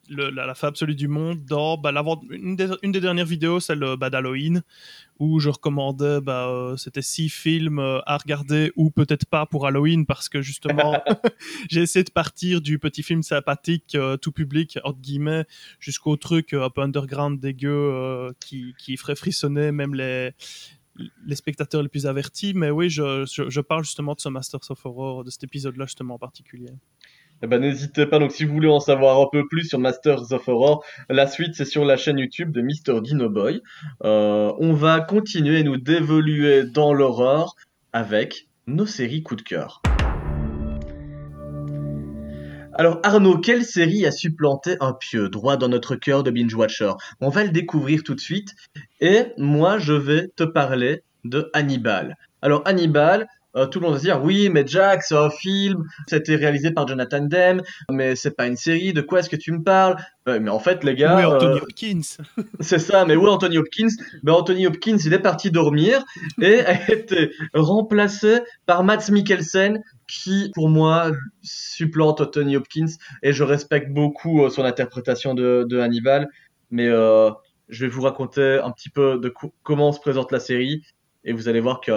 la, fin absolue du monde dans bah, une, des, dernières vidéos, celle bah, d'Halloween, où je recommandais, bah, euh, c'était six films euh, à regarder ou peut-être pas pour Halloween parce que justement, j'ai essayé de partir du petit film sympathique, euh, tout public, entre guillemets, jusqu'au truc un peu underground dégueu qui, qui ferait frissonner même les, les spectateurs les plus avertis. Mais oui, je, je parle justement de ce Masters of Horror, de cet épisode-là justement en particulier eh ben, n'hésitez pas. Donc, si vous voulez en savoir un peu plus sur Masters of Horror, la suite, c'est sur la chaîne YouTube de Mr. Dino Boy. Euh, on va continuer nous d'évoluer dans l'horreur avec nos séries coup de cœur. Alors Arnaud, quelle série a supplanté un pieu droit dans notre cœur de binge watcher? On va le découvrir tout de suite. Et moi, je vais te parler de Hannibal. Alors Hannibal, euh, tout le monde va se dire oui, mais Jack, c'est un film, c'était réalisé par Jonathan Demme, mais c'est pas une série. De quoi est-ce que tu me parles? Mais en fait, les gars, oui, Anthony euh, Hopkins. c'est ça. Mais où Anthony Hopkins Ben Anthony Hopkins, il est parti dormir et a été remplacé par Matt Mikkelsen, qui pour moi supplante Anthony Hopkins et je respecte beaucoup euh, son interprétation de, de Hannibal. Mais je vais vous raconter un petit peu de comment se présente la série et vous allez voir que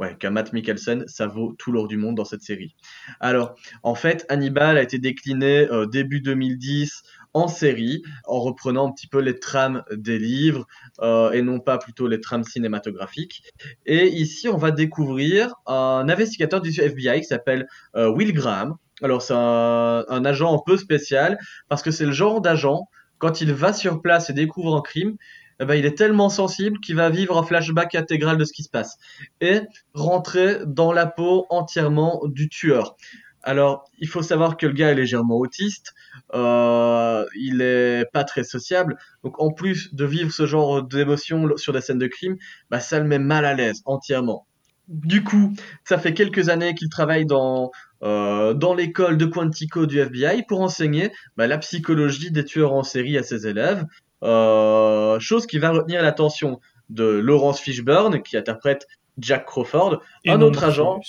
ouais, qu'un Matt Mikkelsen, ça vaut tout l'or du monde dans cette série. Alors, en fait, Hannibal a été décliné euh, début 2010 en série, en reprenant un petit peu les trames des livres euh, et non pas plutôt les trames cinématographiques. Et ici, on va découvrir un investigateur du FBI qui s'appelle euh, Will Graham. Alors, c'est un, un agent un peu spécial parce que c'est le genre d'agent quand il va sur place et découvre un crime, eh ben, il est tellement sensible qu'il va vivre un flashback intégral de ce qui se passe et rentrer dans la peau entièrement du tueur. Alors, il faut savoir que le gars est légèrement autiste, euh, il est pas très sociable, donc en plus de vivre ce genre d'émotions sur des scènes de crime, bah, ça le met mal à l'aise entièrement. Du coup, ça fait quelques années qu'il travaille dans, euh, l'école de Quantico du FBI pour enseigner bah, la psychologie des tueurs en série à ses élèves. Euh, chose qui va retenir l'attention de Laurence Fishburne, qui interprète Jack Crawford, un autre agent.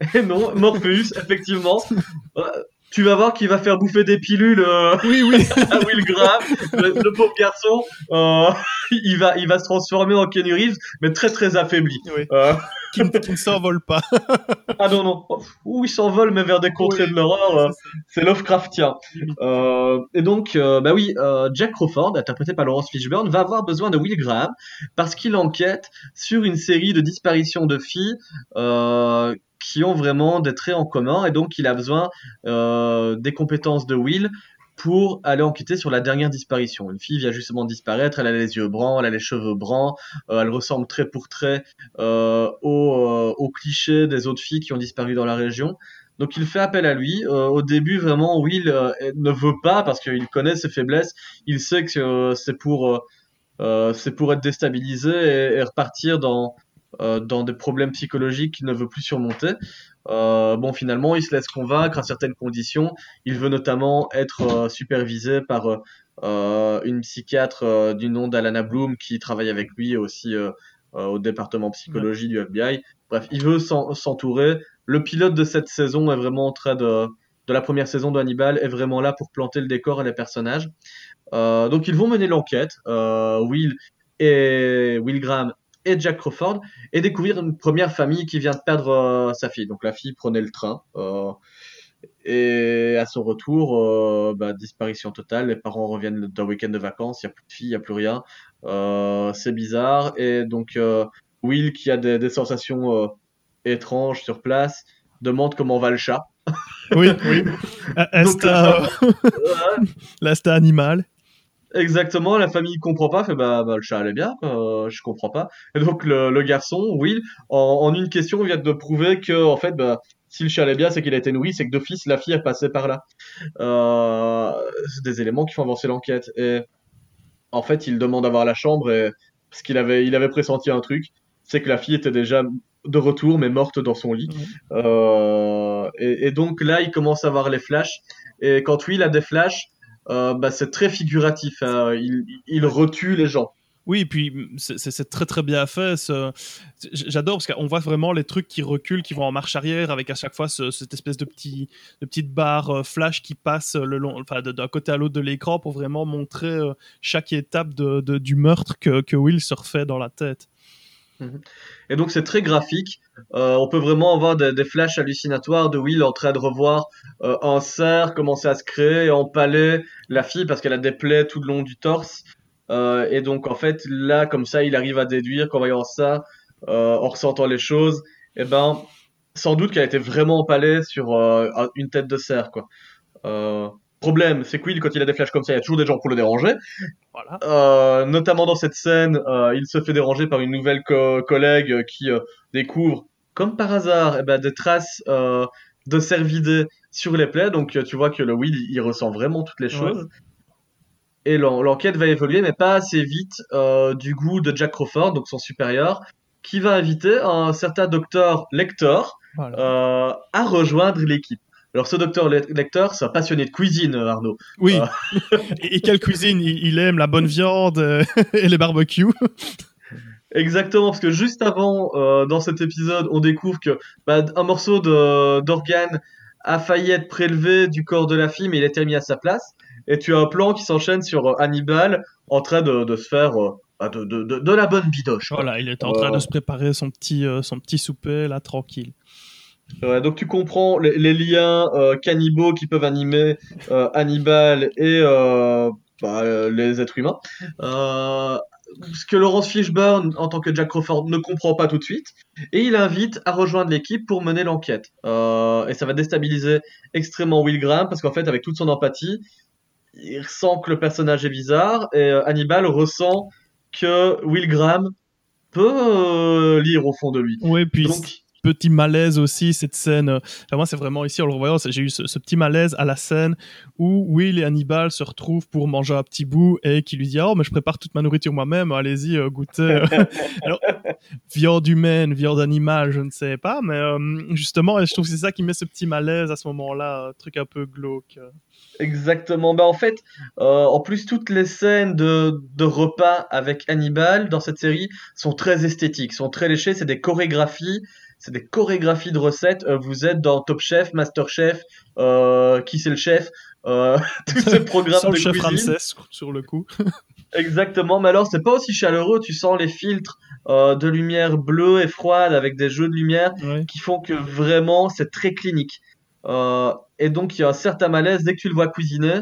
Et non, Morpheus, effectivement. Tu vas voir qu'il va faire bouffer des pilules euh, oui, oui. à Will Graham. Le, pauvre garçon, euh, il, va, il va se transformer en Kenny Reeves, mais très très affaibli. Oui. Euh... Qui, ne s'envole pas. ah non, non. Ou il s'envole, mais vers des contrées de l'horreur. Euh, c'est Lovecraftien. Euh, et donc, euh, bah oui, Jack Crawford, interprété par Laurence Fishburne, va avoir besoin de Will Graham parce qu'il enquête sur une série de disparitions de filles qui ont vraiment des traits en commun et donc il a besoin euh, des compétences de Will pour aller enquêter sur la dernière disparition. Une fille vient justement disparaître, elle a les yeux bruns, elle a les cheveux bruns, euh, elle ressemble très pour trait euh, au, au, cliché des autres filles qui ont disparu dans la région. Donc il fait appel à lui. au début, vraiment, Will ne veut pas parce qu'il connaît ses faiblesses. Il sait que c'est pour, c'est pour être déstabilisé et repartir dans, euh, dans des problèmes psychologiques qu'il ne veut plus surmonter. Euh, bon, finalement, il se laisse convaincre à certaines conditions. Il veut notamment être euh, supervisé par une psychiatre du nom d'Alana Bloom qui travaille avec lui aussi au département psychologie du FBI. Bref, il veut s'entourer. Le pilote de cette saison est vraiment en train de, de la première saison de Hannibal est vraiment là pour planter le décor et les personnages. donc ils vont mener l'enquête. Will et Will Graham et Jack Crawford et découvrir une première famille qui vient de perdre euh, sa fille. Donc la fille prenait le train euh, et à son retour, euh, bah, disparition totale. Les parents reviennent d'un week-end de vacances, il n'y a plus de fille, il n'y a plus rien. c'est bizarre et donc Will qui a des, sensations étranges sur place demande comment va le chat. oui, oui. Est-ce animal Exactement, la famille comprend pas, fait bah, bah le chat allait bien, euh, je comprends pas. Et donc le, le garçon, Will, en, en, une question, vient de prouver que en fait, bah, si le chat allait bien, c'est qu'il a été nourri, c'est que d'office la fille est passée par là. Euh, c'est des éléments qui font avancer l'enquête. Et en fait, il demande à voir la chambre et parce qu'il avait, il avait pressenti un truc, c'est que la fille était déjà de retour mais morte dans son lit. Euh, et, et, donc là, il commence à voir les flashs. Et quand Will a des flashs, euh, bah, c'est très figuratif. Hein. Il, il retue les gens. Oui, et puis c'est très très bien fait. J'adore parce qu'on voit vraiment les trucs qui reculent, qui vont en marche arrière, avec à chaque fois cette espèce de, petit, de petite barre euh, flash qui passe le long, enfin, d'un côté à l'autre de l'écran pour vraiment montrer euh, chaque étape de, du meurtre que, que Will se refait dans la tête. Mhm. Et donc c'est très graphique. Euh, on peut vraiment avoir des, des, flashs hallucinatoires de Will en train de revoir euh, un cerf commencer à se créer, empaler la fille parce qu'elle a des plaies tout le long du torse. Euh, et donc en fait là comme ça il arrive à déduire qu'en voyant ça, en ressentant les choses, et eh ben sans doute qu'elle a été vraiment empalée sur une tête de cerf quoi. Problème, c'est que quand il a des flashs comme ça, il y a toujours des gens pour le déranger. Voilà. Euh, notamment dans cette scène, euh, il se fait déranger par une nouvelle collègue qui euh, découvre, comme par hasard, eh ben, des traces de cervidés sur les plaies. Donc tu vois que le Will, il, ressent vraiment toutes les choses. Et l'enquête va évoluer, mais pas assez vite du goût de Jack Crawford, donc son supérieur, qui va inviter un certain docteur Lector à rejoindre l'équipe. Alors ce docteur Lector, c'est un passionné de cuisine, Arnaud. Oui. Euh, et, quelle cuisine? Il, aime la bonne viande et les barbecues. Exactement, parce que juste avant, dans cet épisode, on découvre que bah, un morceau d'organe a failli être prélevé du corps de la fille, mais il a été mis à sa place. Et tu as un plan qui s'enchaîne sur Hannibal en train de, se faire bah, de, de, de, la bonne bidoche. Voilà, il est en train de euh. se préparer son petit, euh, son petit souper, là, tranquille. Ouais, donc tu comprends les, liens euh, cannibaux qui peuvent animer Hannibal et bah, les êtres humains. ce que Laurence Fishburne, en tant que Jack Crawford, ne comprend pas tout de suite. Et il invite à rejoindre l'équipe pour mener l'enquête. et ça va déstabiliser extrêmement Will Graham, parce qu'en fait, avec toute son empathie, il ressent que le personnage est bizarre, et Hannibal ressent que Will Graham peut euh, lire au fond de lui. Oui, puis Donc, petit malaise aussi cette scène euh, moi c'est vraiment ici en le revoyant j'ai eu ce, petit malaise à la scène où Will et Hannibal se retrouvent pour manger un petit bout et qui lui dit oh mais je prépare toute ma nourriture moi-même allez-y euh, goûtez viande humaine viande animale je ne sais pas mais justement je trouve que c'est ça qui met ce petit malaise à ce moment-là truc un peu glauque Exactement. Bah en fait, euh, en plus toutes les scènes de, de repas avec Hannibal dans cette série sont très esthétiques, sont très léchées. C'est des chorégraphies, c'est des chorégraphies de recettes. Euh, vous êtes dans Top Chef, Master Chef, euh, qui c'est le chef, euh, tous ces programmes de le chef Ramsès sur le coup. Exactement. Mais alors c'est pas aussi chaleureux. Tu sens les filtres de lumière bleue et froide avec des jeux de lumière qui font que vraiment c'est très clinique. Et donc il y a un certain malaise dès que tu le vois cuisiner.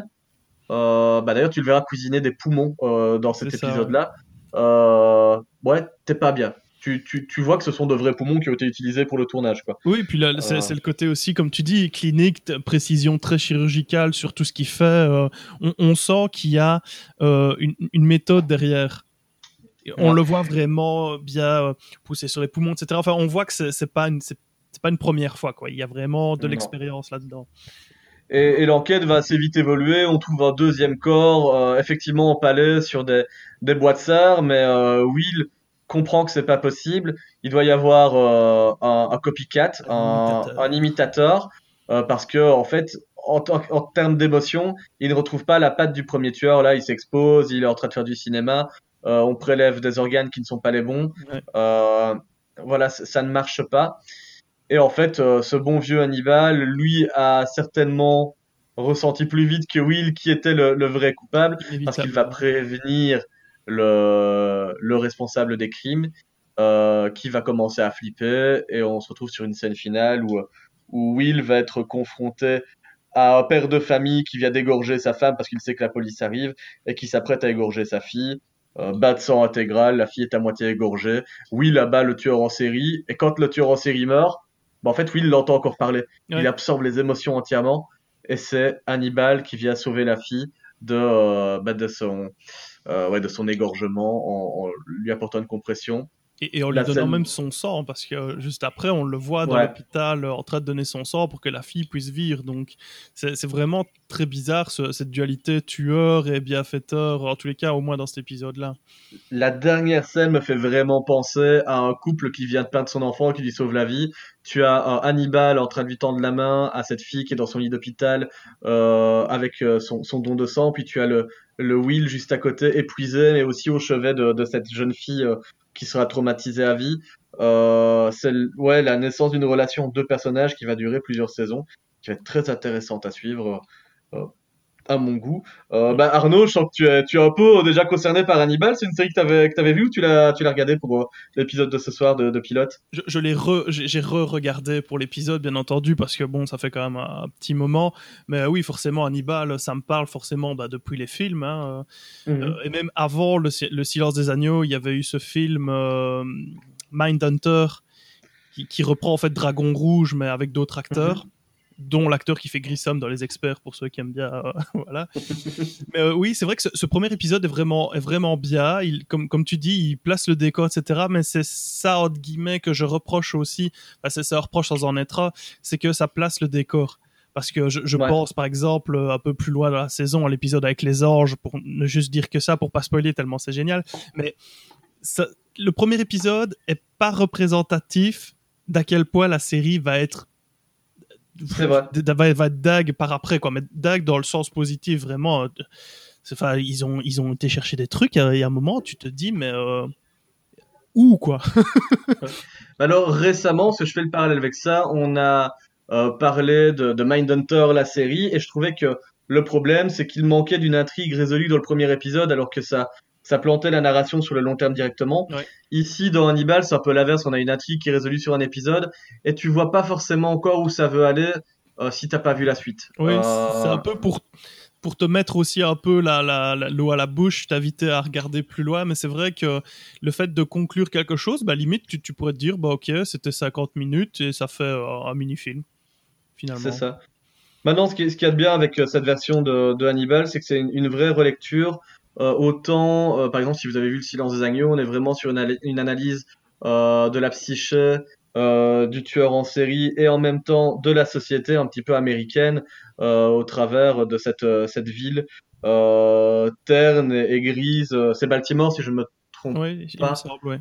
Bah d'ailleurs tu le verras cuisiner des poumons dans cet épisode-là. ouais, t'es pas bien. Tu, tu, tu, vois que ce sont de vrais poumons qui ont été utilisés pour le tournage. Quoi. Oui, puis là, c'est, le côté aussi, comme tu dis, clinique, précision très chirurgicale sur tout ce qu'il fait. on, on, sent qu'il y a une, une, méthode derrière. On le voit vraiment bien pousser sur les poumons, etc. Enfin, on voit que c'est, pas une, c'est pas une première fois, quoi. Il y a vraiment de l'expérience là-dedans. Et, l'enquête va assez vite évoluer. On trouve un deuxième corps, euh, effectivement palais sur des, des boîtes serres, mais euh, Will comprend que c'est pas possible. Il doit y avoir euh, un, copycat, un, imitateur, parce que en fait, en, en termes d'émotion, il ne retrouve pas la patte du premier tueur. Là, il s'expose, il est en train de faire du cinéma. on prélève des organes qui ne sont pas les bons. voilà, ça ne marche pas. Et en fait, euh, ce bon vieux Hannibal, lui, a certainement ressenti plus vite que Will qui était le, vrai coupable, parce qu'il va prévenir le, le responsable des crimes, euh, qui va commencer à flipper, et on se retrouve sur une scène finale où, où Will va être confronté à un père de famille qui vient d'égorger sa femme parce qu'il sait que la police arrive, et qui s'apprête à égorger sa fille. Euh, bas de sang intégral, la fille est à moitié égorgée. Will abat le tueur en série, et quand le tueur en série meurt, bah, en fait, Will l'entend encore parler. Il absorbe les émotions entièrement. Et c'est Hannibal qui vient sauver la fille de, euh, bah, de, son, ouais, de son égorgement en, lui apportant une compression. Et, en lui donnant même son sang, parce que euh, juste après, on le voit dans l'hôpital en train de donner son sang pour que la fille puisse vivre. Donc, c'est vraiment très bizarre cette dualité tueur et bienfaiteur, en tous les cas, au moins dans cet épisode-là. La dernière scène me fait vraiment penser à un couple qui vient de perdre son enfant, qui lui sauve la vie. Tu as un Hannibal en train de lui tendre la main à cette fille qui est dans son lit d'hôpital euh, avec euh, son, son, don de sang, puis tu as le, le Will juste à côté, épuisé, mais aussi au chevet de, de cette jeune fille qui sera traumatisé à vie. Euh, c'est ouais, la naissance d'une relation de deux personnages qui va durer plusieurs saisons, qui va être très intéressante à suivre. Euh, à mon goût. Euh, bah Arnaud, je sens que tu es, tu es un peu déjà concerné par Hannibal. C'est une série que tu avais, que avais vue ou tu l'as, tu l'as regardé pour euh, l'épisode de ce soir de, de Pilote? Je, je l'ai re, j'ai re-regardé pour l'épisode, bien entendu, parce que bon, ça fait quand même un, petit moment. Mais oui, forcément, Hannibal, ça me parle forcément bah, depuis les films. Hein. Mhm. Euh, et même avant le, le, Silence des Agneaux, il y avait eu ce film euh, Mindhunter qui, qui, reprend en fait Dragon Rouge, mais avec d'autres acteurs. Mhm dont l'acteur qui fait Grissom dans Les Experts, pour ceux qui aiment bien. Euh, voilà. Mais euh, oui, c'est vrai que ce, premier épisode est vraiment, est vraiment bien. Il, comme, comme tu dis, il place le décor, etc. Mais c'est ça, entre guillemets, que je reproche aussi. Enfin, c'est ça, reproche sans en être c'est que ça place le décor. Parce que je, je pense, par exemple, un peu plus loin dans la saison, à l'épisode avec les anges, pour ne juste dire que ça, pour pas spoiler tellement c'est génial. Mais ça, le premier épisode est pas représentatif d'à quel point la série va être C'est vrai. va, va être dague par après quoi. Mais dague dans le sens positif vraiment euh, enfin ils ont ils ont été chercher des trucs il y a un moment tu te dis mais euh, où quoi? Alors récemment, si je fais le parallèle avec ça, on a euh, parlé de, de Mindhunter, la série, et je trouvais que le problème, c'est qu'il manquait d'une intrigue résolue dans le premier épisode, alors que ça, ça plantait la narration sur le long terme directement. Ouais. Ici, dans Hannibal, c'est un peu l'inverse, on a une intrigue qui est résolue sur un épisode, et tu vois pas forcément encore où ça veut aller euh, si t'as pas vu la suite. Oui, Euh, c'est un peu pour, pour te mettre aussi un peu la, la, la- l'eau à la bouche, t'inviter à regarder plus loin. Mais c'est vrai que le fait de conclure quelque chose, bah, limite, tu, tu pourrais te dire, bah, ok, c'était 50 minutes et ça fait euh, un mini-film, finalement. C'est ça. Maintenant, ce qui, ce qu'il y a de bien avec euh, cette version de, de Hannibal, c'est que c'est une, une vraie relecture. Euh, autant, euh, par exemple, si vous avez vu Le Silence des agneaux, on est vraiment sur une, analyse euh, de la psyché euh, du tueur en série et en même temps de la société un petit peu américaine euh, au travers de cette, euh, cette ville terne et, et grise. C'est Baltimore, si je me trompe Oui, il Pas. me semble, ouais.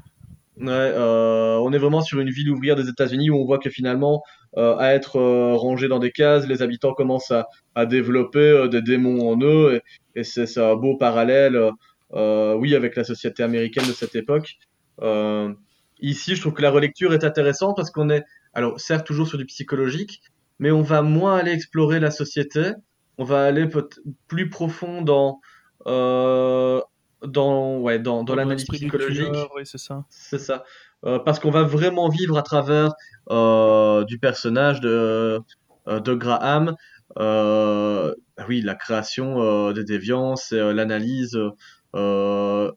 Ouais, on est vraiment sur une ville ouvrière des États-Unis où on voit que finalement, à être rangés dans des cases, les habitants commencent à, à développer des démons en eux, et, c'est un beau parallèle, euh, oui, avec la société américaine de cette époque. Euh, ici, je trouve que la relecture est intéressante parce qu'on est, alors certes toujours sur du psychologique, mais on va moins aller explorer la société, on va aller plus profond dans, euh, dans, ouais, dans, dans l'analyse psychologique. Oui, c'est ça. C'est ça. Euh, parce qu'on va vraiment vivre à travers euh, du personnage de, euh, de Graham. Euh, ah oui, la création euh, des déviances, euh, l'analyse, euh,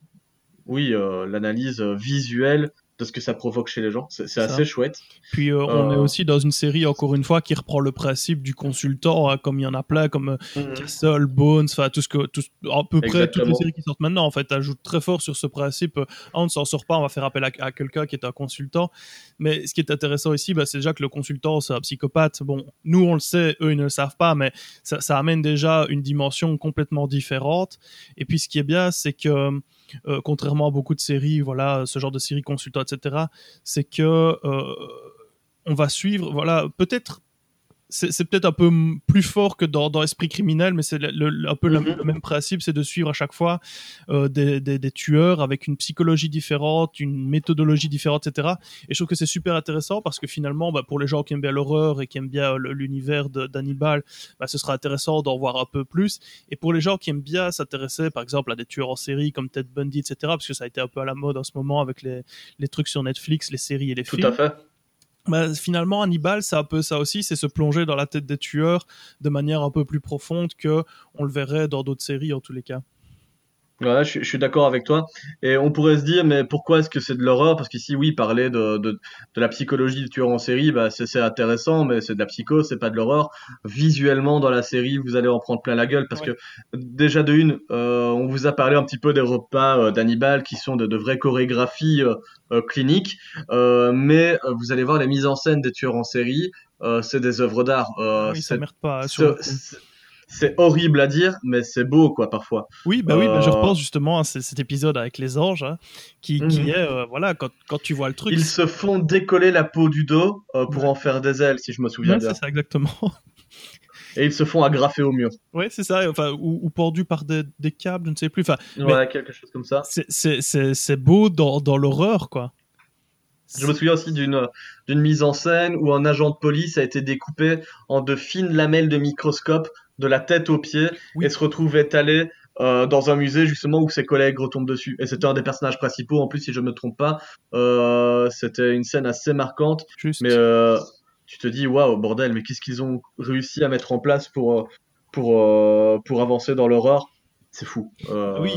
oui, l'analyse visuelle de ce que ça provoque chez les gens. C'est assez chouette. Puis euh, on Euh. est aussi dans une série, encore une fois, qui reprend le principe du consultant, hein, comme il y en a plein, comme euh, Castle, Bones, enfin tout ce que, tout, à peu près toutes les séries qui sortent maintenant, en fait, ajoutent très fort sur ce principe. Ah, on ne s'en sort pas, on va faire appel à, à quelqu'un qui est un consultant. Mais ce qui est intéressant ici, bah, c'est déjà que le consultant, c'est un psychopathe. Bon, nous, on le sait, eux, ils ne le savent pas, mais ça, ça amène déjà une dimension complètement différente. Et puis, ce qui est bien, c'est que, euh, contrairement à beaucoup de séries, voilà, ce genre de séries consultants, etc., c'est que euh, on va suivre, voilà, peut-être c'est c'est peut-être un peu plus fort que dans, dans Esprit criminel, mais c'est le- le- un peu le, Mhm. le même principe, c'est de suivre à chaque fois euh, des, des- des tueurs avec une psychologie différente, une méthodologie différente, etc. Et je trouve que c'est super intéressant parce que finalement, bah, pour les gens qui aiment bien l'horreur et qui aiment bien l'univers d'Hannibal, bah, ce sera intéressant d'en voir un peu plus. Et pour les gens qui aiment bien s'intéresser, par exemple, à des tueurs en série comme Ted Bundy, etc., parce que ça a été un peu à la mode en ce moment avec les, les trucs sur Netflix, les séries et les Tout films. à fait. Bah, finalement, Hannibal, c'est un peu ça aussi, c'est se plonger dans la tête des tueurs de manière un peu plus profonde que on le verrait dans d'autres séries en tous les cas. Ouais, je, suis- je suis d'accord avec toi. Et on pourrait se dire, mais pourquoi est-ce que c'est de l'horreur? Parce qu'ici, oui, parler de, de, de la psychologie du tueur en série, bah, c'est c'est intéressant, mais c'est de la psycho, c'est pas de l'horreur. Visuellement, dans la série, vous allez en prendre plein la gueule, parce Ouais. que déjà de une, euh, on vous a parlé un petit peu des repas euh, d'Hannibal, qui sont de, de vraies chorégraphies euh, euh, cliniques, euh, mais euh, vous allez voir les mises en scène des tueurs en série, euh, c'est des œuvres d'art. Euh, oui, ça merde pas. sur. C'est- horrible à dire, mais c'est beau, quoi, parfois. Oui, bah oui, bah je Euh, repense justement à ce- cet épisode avec les anges, hein, qui, qui Mhm. est, euh, voilà, quand, quand tu vois le truc. Ils se font décoller la peau du dos euh, pour en faire des ailes, si je me souviens Ouais, bien. c'est ça, exactement. Et ils se font agrafer au mur. ouais, c'est ça, enfin, ou, ou pendu par des, des câbles, je ne sais plus. Enfin, Ouais, quelque chose comme ça. c'est- beau dans, dans l'horreur, quoi. Je me souviens aussi d'une d'une mise en scène où un agent de police a été découpé en de fines lamelles de microscope de la tête aux pieds Oui. et se retrouve étalé euh, dans un musée justement où ses collègues retombent dessus. Et c'était un des personnages principaux en plus, si je ne me trompe pas. Euh, c'était une scène assez marquante. Juste. Mais euh, tu te dis, waouh, bordel, mais qu'est-ce qu'ils ont réussi à mettre en place pour, pour, pour avancer dans l'horreur C'est fou. Oui.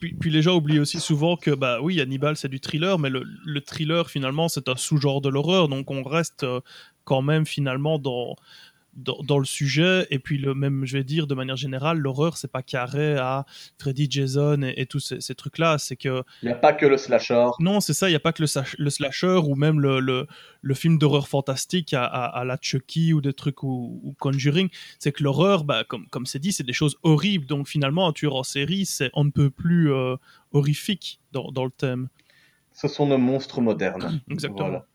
Puis, puis les gens oublient aussi souvent que, bah oui, Hannibal, c'est du thriller, mais le, le thriller, finalement, c'est un sous-genre de l'horreur. Donc, on reste quand même, finalement, dans, dans, dans le sujet. Et puis, le même, je vais dire, de manière générale, l'horreur, c'est pas carré à Freddy, Jason et, et tous ces, ces trucs-là. C'est que, Il n'y a pas que le slasher. non, c'est ça, il n'y a pas que le, slasher ou même le, le, le film d'horreur fantastique à, à, à la Chucky ou des trucs ou, ou Conjuring. C'est que l'horreur, bah, comme comme c'est dit, c'est des choses horribles. Donc finalement, un tueur en série, c'est on ne peut plus euh, horrifique dans, dans le thème. ce sont nos monstres modernes. Exactement. Voilà.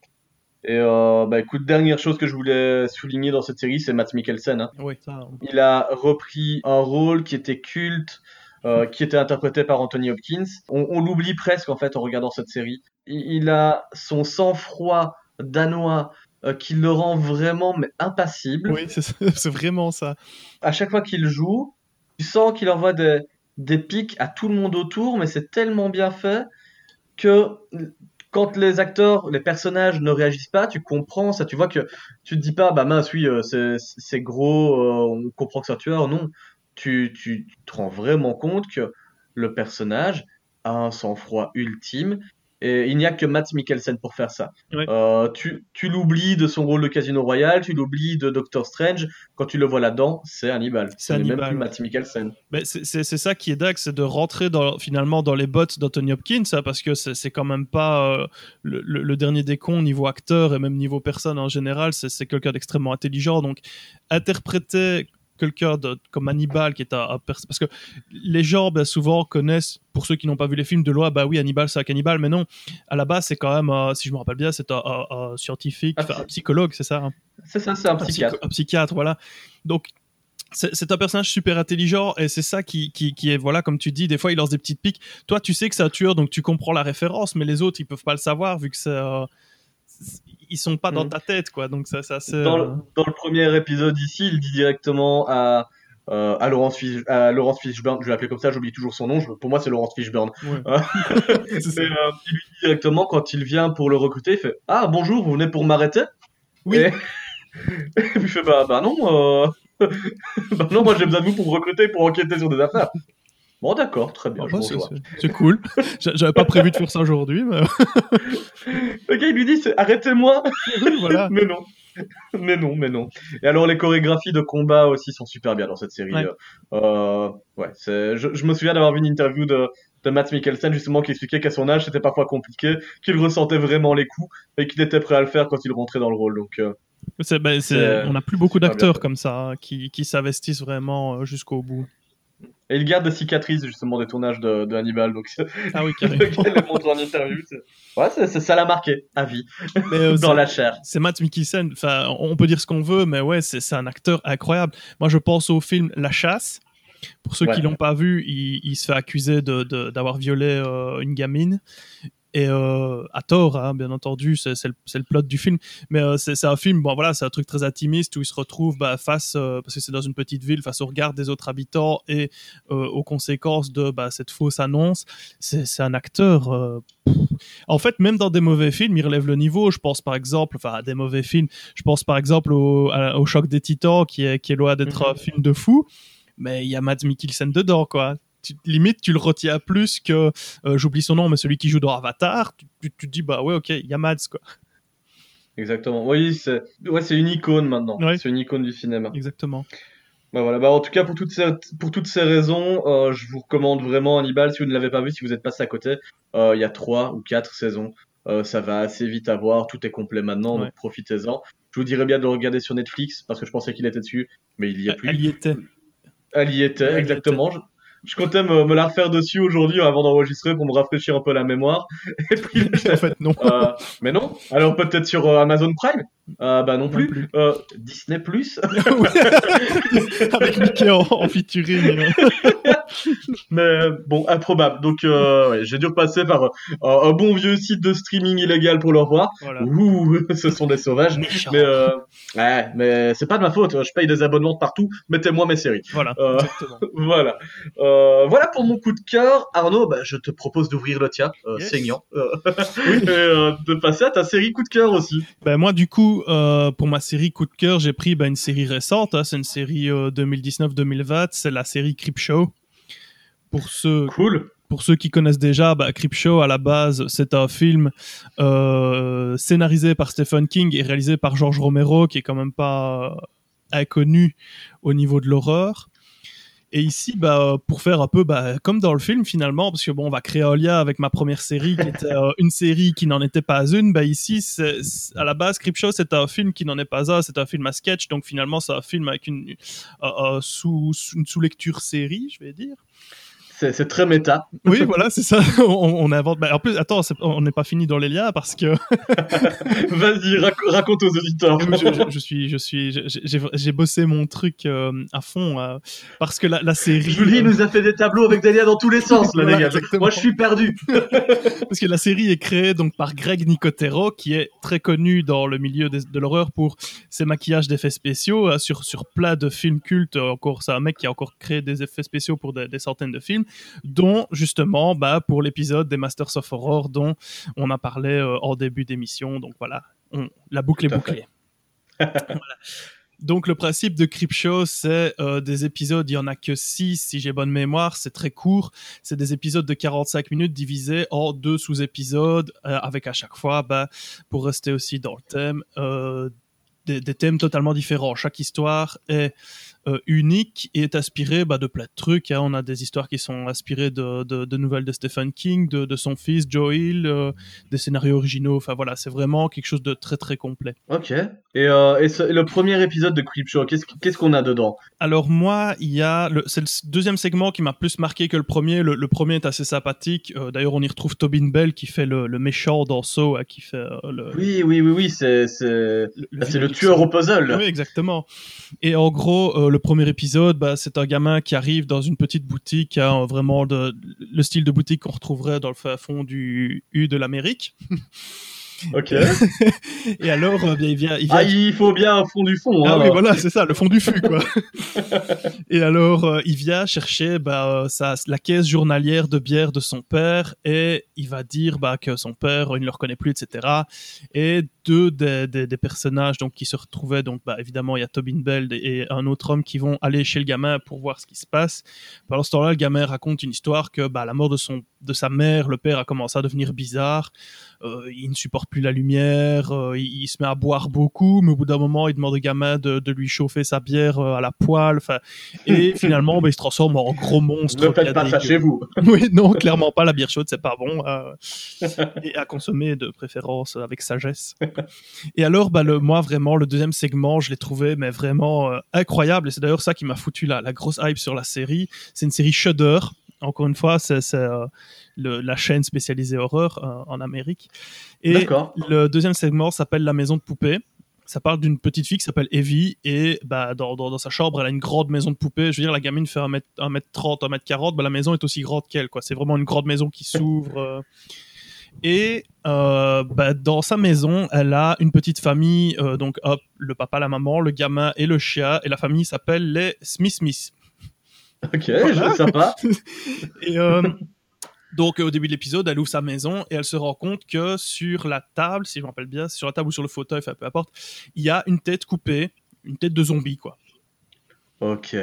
Et euh, bah écoute, dernière chose que je voulais souligner dans cette série, c'est Matt Mikkelsen. hein. Oui, ça, Il a repris un rôle qui était culte, euh, qui était interprété par Anthony Hopkins. On, on l'oublie presque en fait en regardant cette série. Il, il a son sang-froid danois euh, qui le rend vraiment mais impassible. oui, c'est c'est vraiment ça. À chaque fois qu'il joue, tu sens qu'il envoie des, des pics à tout le monde autour, mais c'est tellement bien fait que quand les acteurs, les personnages ne réagissent pas, tu comprends ça, tu vois que tu te dis pas, bah mince, oui, euh, c'est gros, euh, on comprend que c'est un tueur, non. Tu, tu, tu te rends vraiment compte que le personnage a un sang-froid ultime et il n'y a que Matt Mikkelsen pour faire ça. Ouais. Euh, tu tu l'oublies de son rôle de Casino Royale, tu l'oublies de Doctor Strange, quand tu le vois là-dedans, c'est Hannibal. C'est même plus Matt Mikkelsen. Mais c'est- ça qui est dingue, c'est de rentrer dans, finalement dans les bottes d'Anthony Hopkins, hein, parce que c'est quand même pas euh, le, le- le dernier des cons niveau acteur et même niveau personne en général, c'est c'est quelqu'un d'extrêmement intelligent. Donc interpréter quelqu'un comme Hannibal qui est un, un pers- parce que les gens ben, souvent connaissent pour ceux qui n'ont pas vu les films de loi bah oui Hannibal c'est un cannibale mais non à la base c'est quand même euh, si je me rappelle bien c'est un, un- un scientifique Un enfin, psy- un psychologue c'est ça hein C'est ça, c'est un psychiatre. un psychiatre, voilà. Donc, c'est un personnage super intelligent et c'est ça qui, qui, qui est, voilà, comme tu dis, des fois il lance des petites piques. Toi, tu sais que c'est un tueur, donc tu comprends la référence, mais les autres, ils peuvent pas le savoir vu que c'est. euh, c'est- ils sont pas dans Mhm. ta tête, quoi. Donc, ça, ça. Dans, euh, le, dans le premier épisode ici, il dit directement à, euh, à, Laurence, Fish- à Laurence Fishburne, je l'appeler comme ça, j'oublie toujours son nom, je- pour moi c'est Laurence Fishburne. ouais. Euh, il lui dit directement quand il vient pour le recruter, il fait Ah bonjour, vous venez pour m'arrêter? Oui. Et... et puis il fait Bah, bah non, euh... bah non, moi j'ai besoin de vous pour me recruter, pour enquêter sur des affaires. Bon d'accord, très bien, Ah, bah, c'est- cool. J'a- J'avais pas prévu de faire ça aujourd'hui, mais Le gars il lui dit Arrêtez-moi voilà. Mais non. Mais non, mais non. Et alors les chorégraphies de combat aussi sont super bien dans cette série. Ouais. Euh, ouais, c'est. Je, je me souviens d'avoir vu une interview de, de Matt Mikkelsen justement qui expliquait qu'à son âge c'était parfois compliqué, qu'il ressentait vraiment les coups et qu'il était prêt à le faire quand il rentrait dans le rôle. Donc euh, C'est- on a plus beaucoup d'acteurs comme ça hein, qui, qui s'investissent vraiment euh, jusqu'au bout. Et il garde des cicatrices justement des tournages de, de Hannibal. Donc Ah oui, le carrément. gars le montre en interview. Ouais, c'est, ça l'a marqué à vie Mais, euh, dans la chair. c'est Matt Mikkelsen. Enfin, on peut dire ce qu'on veut, mais ouais, c'est un acteur incroyable. Moi, je pense au film La Chasse. Pour ceux Ouais. qui l'ont pas vu, il, il se fait accuser de- d'avoir violé euh, une gamine. Et euh, à tort, hein, bien entendu, c'est le, plot du film. Mais euh, c'est un film, bon voilà, c'est un truc très intimiste où il se retrouve bah, face, euh, parce que c'est dans une petite ville, face au regard des autres habitants et aux conséquences de bah, cette fausse annonce. C'est un acteur. en fait, même dans des mauvais films, il relève le niveau. Je pense par exemple, enfin, à des mauvais films, je pense par exemple au, à- au Choc des Titans, qui est, qui est loin d'être Mhm. un film de fou, mais il y a Mads Mikkelsen dedans, quoi. Tu- limite, tu le retiens plus que, euh, j'oublie son nom, mais celui qui joue dans Avatar. Tu, tu, tu te dis, bah ouais, ok, il y a Mads, quoi. Exactement. Oui, c'est ouais, c'est une icône maintenant. Ouais. C'est une icône du cinéma. Exactement. Bah voilà, bah en tout cas pour toutes ces, pour toutes ces raisons, euh, je vous recommande vraiment Hannibal si vous ne l'avez pas vu, si vous êtes passé à côté. Euh, Il y a trois ou quatre saisons, ça va assez vite à voir, tout est complet maintenant, Ouais. donc profitez-en. Je vous dirais bien de le regarder sur Netflix parce que je pensais qu'il était dessus, mais il y a plus. Elle y était. Elle y était, Elle y exactement. Je, comptais me, me la refaire dessus aujourd'hui avant d'enregistrer pour me rafraîchir un peu la mémoire. Et puis, en fait, non. euh, mais non. Alors peut-être sur euh, Amazon Prime? Euh, Bah non Non plus. plus. Euh, Disney Plus? Avec Mickey en, en featuring. Mais bon, improbable. Donc, euh, ouais, j'ai dû repasser par euh, un bon vieux site de streaming illégal pour le revoir. Voilà. Ouh, ce sont des sauvages. Méchant. Mais, euh, ouais, mais c'est pas de ma faute. Je paye des abonnements de partout. Mettez-moi mes séries. Voilà, Euh, exactement. Voilà. Euh, voilà pour mon coup de cœur. Arnaud, bah, je te propose d'ouvrir le tien, euh, Yes. saignant, euh, et euh, de passer à ta série coup de cœur aussi. Ben moi, du coup, euh, pour ma série coup de cœur, j'ai pris ben, une série récente. hein, c'est une série euh, 2019-2020. C'est la série Creepshow. Pour ceux, Cool. pour ceux qui connaissent déjà, bah, Creepshow, à la base, c'est un film euh, scénarisé par Stephen King et réalisé par George Romero, qui est quand même pas euh, inconnu au niveau de l'horreur. Et ici, bah, pour faire un peu bah, comme dans le film finalement, parce que bon, on va créer un lien avec ma première série, qui était euh, une série qui n'en était pas une. Bah ici, à la base, Creepshow, c'est un film qui n'en est pas un, c'est un film à sketch. Donc finalement, c'est un film avec une, euh, euh, sous, sous- une sous-lecture série, je vais dire. C'est très méta. Oui, voilà, c'est ça. On, on invente. Bah, en plus, attends, on n'est pas fini dans les liens parce que. Vas-y, raconte aux auditeurs. je, je, suis, je suis, j'ai bossé mon truc euh, à fond euh, parce que la, la série. Julie euh, nous a fait des tableaux avec des liens dans tous les sens, là, les gars. Moi, je suis perdu. parce que la série est créée donc par Greg Nicotero, qui est très connu dans le milieu de, de l'horreur pour ses maquillages d'effets spéciaux sur sur plein de films cultes. Encore, c'est un mec qui a encore créé des effets spéciaux pour des, des centaines de films dont justement bah, pour l'épisode des Masters of Horror dont on a parlé euh, en début d'émission. Donc voilà, la boucle est bouclée. Donc le principe de Creepshow, c'est euh, des épisodes, il y en a que 6 si j'ai bonne mémoire, c'est très court, c'est des épisodes de 45 minutes divisés en deux sous-épisodes euh, avec à chaque fois, bah, pour rester aussi dans le thème, des, des, thèmes totalement différents. Chaque histoire est euh, unique et est inspiré bah, de plein de trucs. Hein. On a des histoires qui sont inspirées de, de, de nouvelles de Stephen King, de, de son fils Joe Hill, euh, des scénarios originaux. Enfin voilà, c'est vraiment quelque chose de très très complet. Ok. Et, euh, et, ce, le premier épisode de Creepshow, qu'est-ce qu'est-ce qu'on a dedans? Alors moi, il y a c'est le deuxième segment qui m'a plus marqué que le premier. Le, le premier est assez sympathique. Euh, D'ailleurs, on y retrouve Tobin Bell qui fait le, le méchant dans Saw, hein, qui fait le. Oui, oui, oui, oui, c'est c'est le, le tueur au puzzle. Oui, exactement. Et en gros, le premier épisode, bah, c'est un gamin qui arrive dans une petite boutique, vraiment le style de boutique qu'on retrouverait dans le fond du U de l'Amérique. Ok. et alors, euh, bien, il vient, il vient... Ah, il faut bien un fond du fond. Ah hein, oui, voilà, c'est ça, le fond du fût, quoi. et alors, euh, il vient chercher bah, euh, sa, la caisse journalière de bière de son père et il va dire bah, que son père, il ne le reconnaît plus, etc. Et deux des, des, des, personnages donc qui se retrouvaient donc bah, évidemment il y a Tobin Bell et un autre homme qui vont aller chez le gamin pour voir ce qui se passe. Pendant ce temps-là, le gamin raconte une histoire que bah, la mort de son de sa mère, le père a commencé à devenir bizarre. Euh, il ne supporte plus la lumière, euh, il, il, se met à boire beaucoup, mais au bout d'un moment, il demande au gamin de, de lui chauffer sa bière euh, à la poêle. Et finalement, bah, il se transforme en gros monstre. Ne faites pas ça chez vous. oui, non, clairement pas. La bière chaude, c'est pas bon. Et à consommer de préférence avec sagesse. Et alors, bah, le, moi, vraiment, le deuxième segment, je l'ai trouvé mais vraiment incroyable. Et c'est d'ailleurs ça qui m'a foutu la, la grosse hype sur la série. C'est une série Shudder. Encore une fois, c'est la chaîne spécialisée horreur euh, en Amérique. Et le deuxième segment s'appelle La maison de poupée. Ça parle d'une petite fille qui s'appelle Evie et bah, dans, dans, dans, sa chambre, elle a une grande maison de poupée. Je veux dire, la gamine fait 1m, 1m30, 1m40, bah, la maison est aussi grande qu'elle. C'est vraiment une grande maison qui s'ouvre. Euh, et euh, bah, dans sa maison, elle a une petite famille, euh, donc hop, le papa, la maman, le gamin et le chien, et la famille s'appelle les Smith Smith. Ok, voilà. sympa. et euh, donc au début de l'épisode, elle ouvre sa maison et elle se rend compte que sur la table, si je me rappelle bien, sur la table ou sur le fauteuil, enfin peu importe, il y a une tête coupée, une tête de zombie quoi. Ok.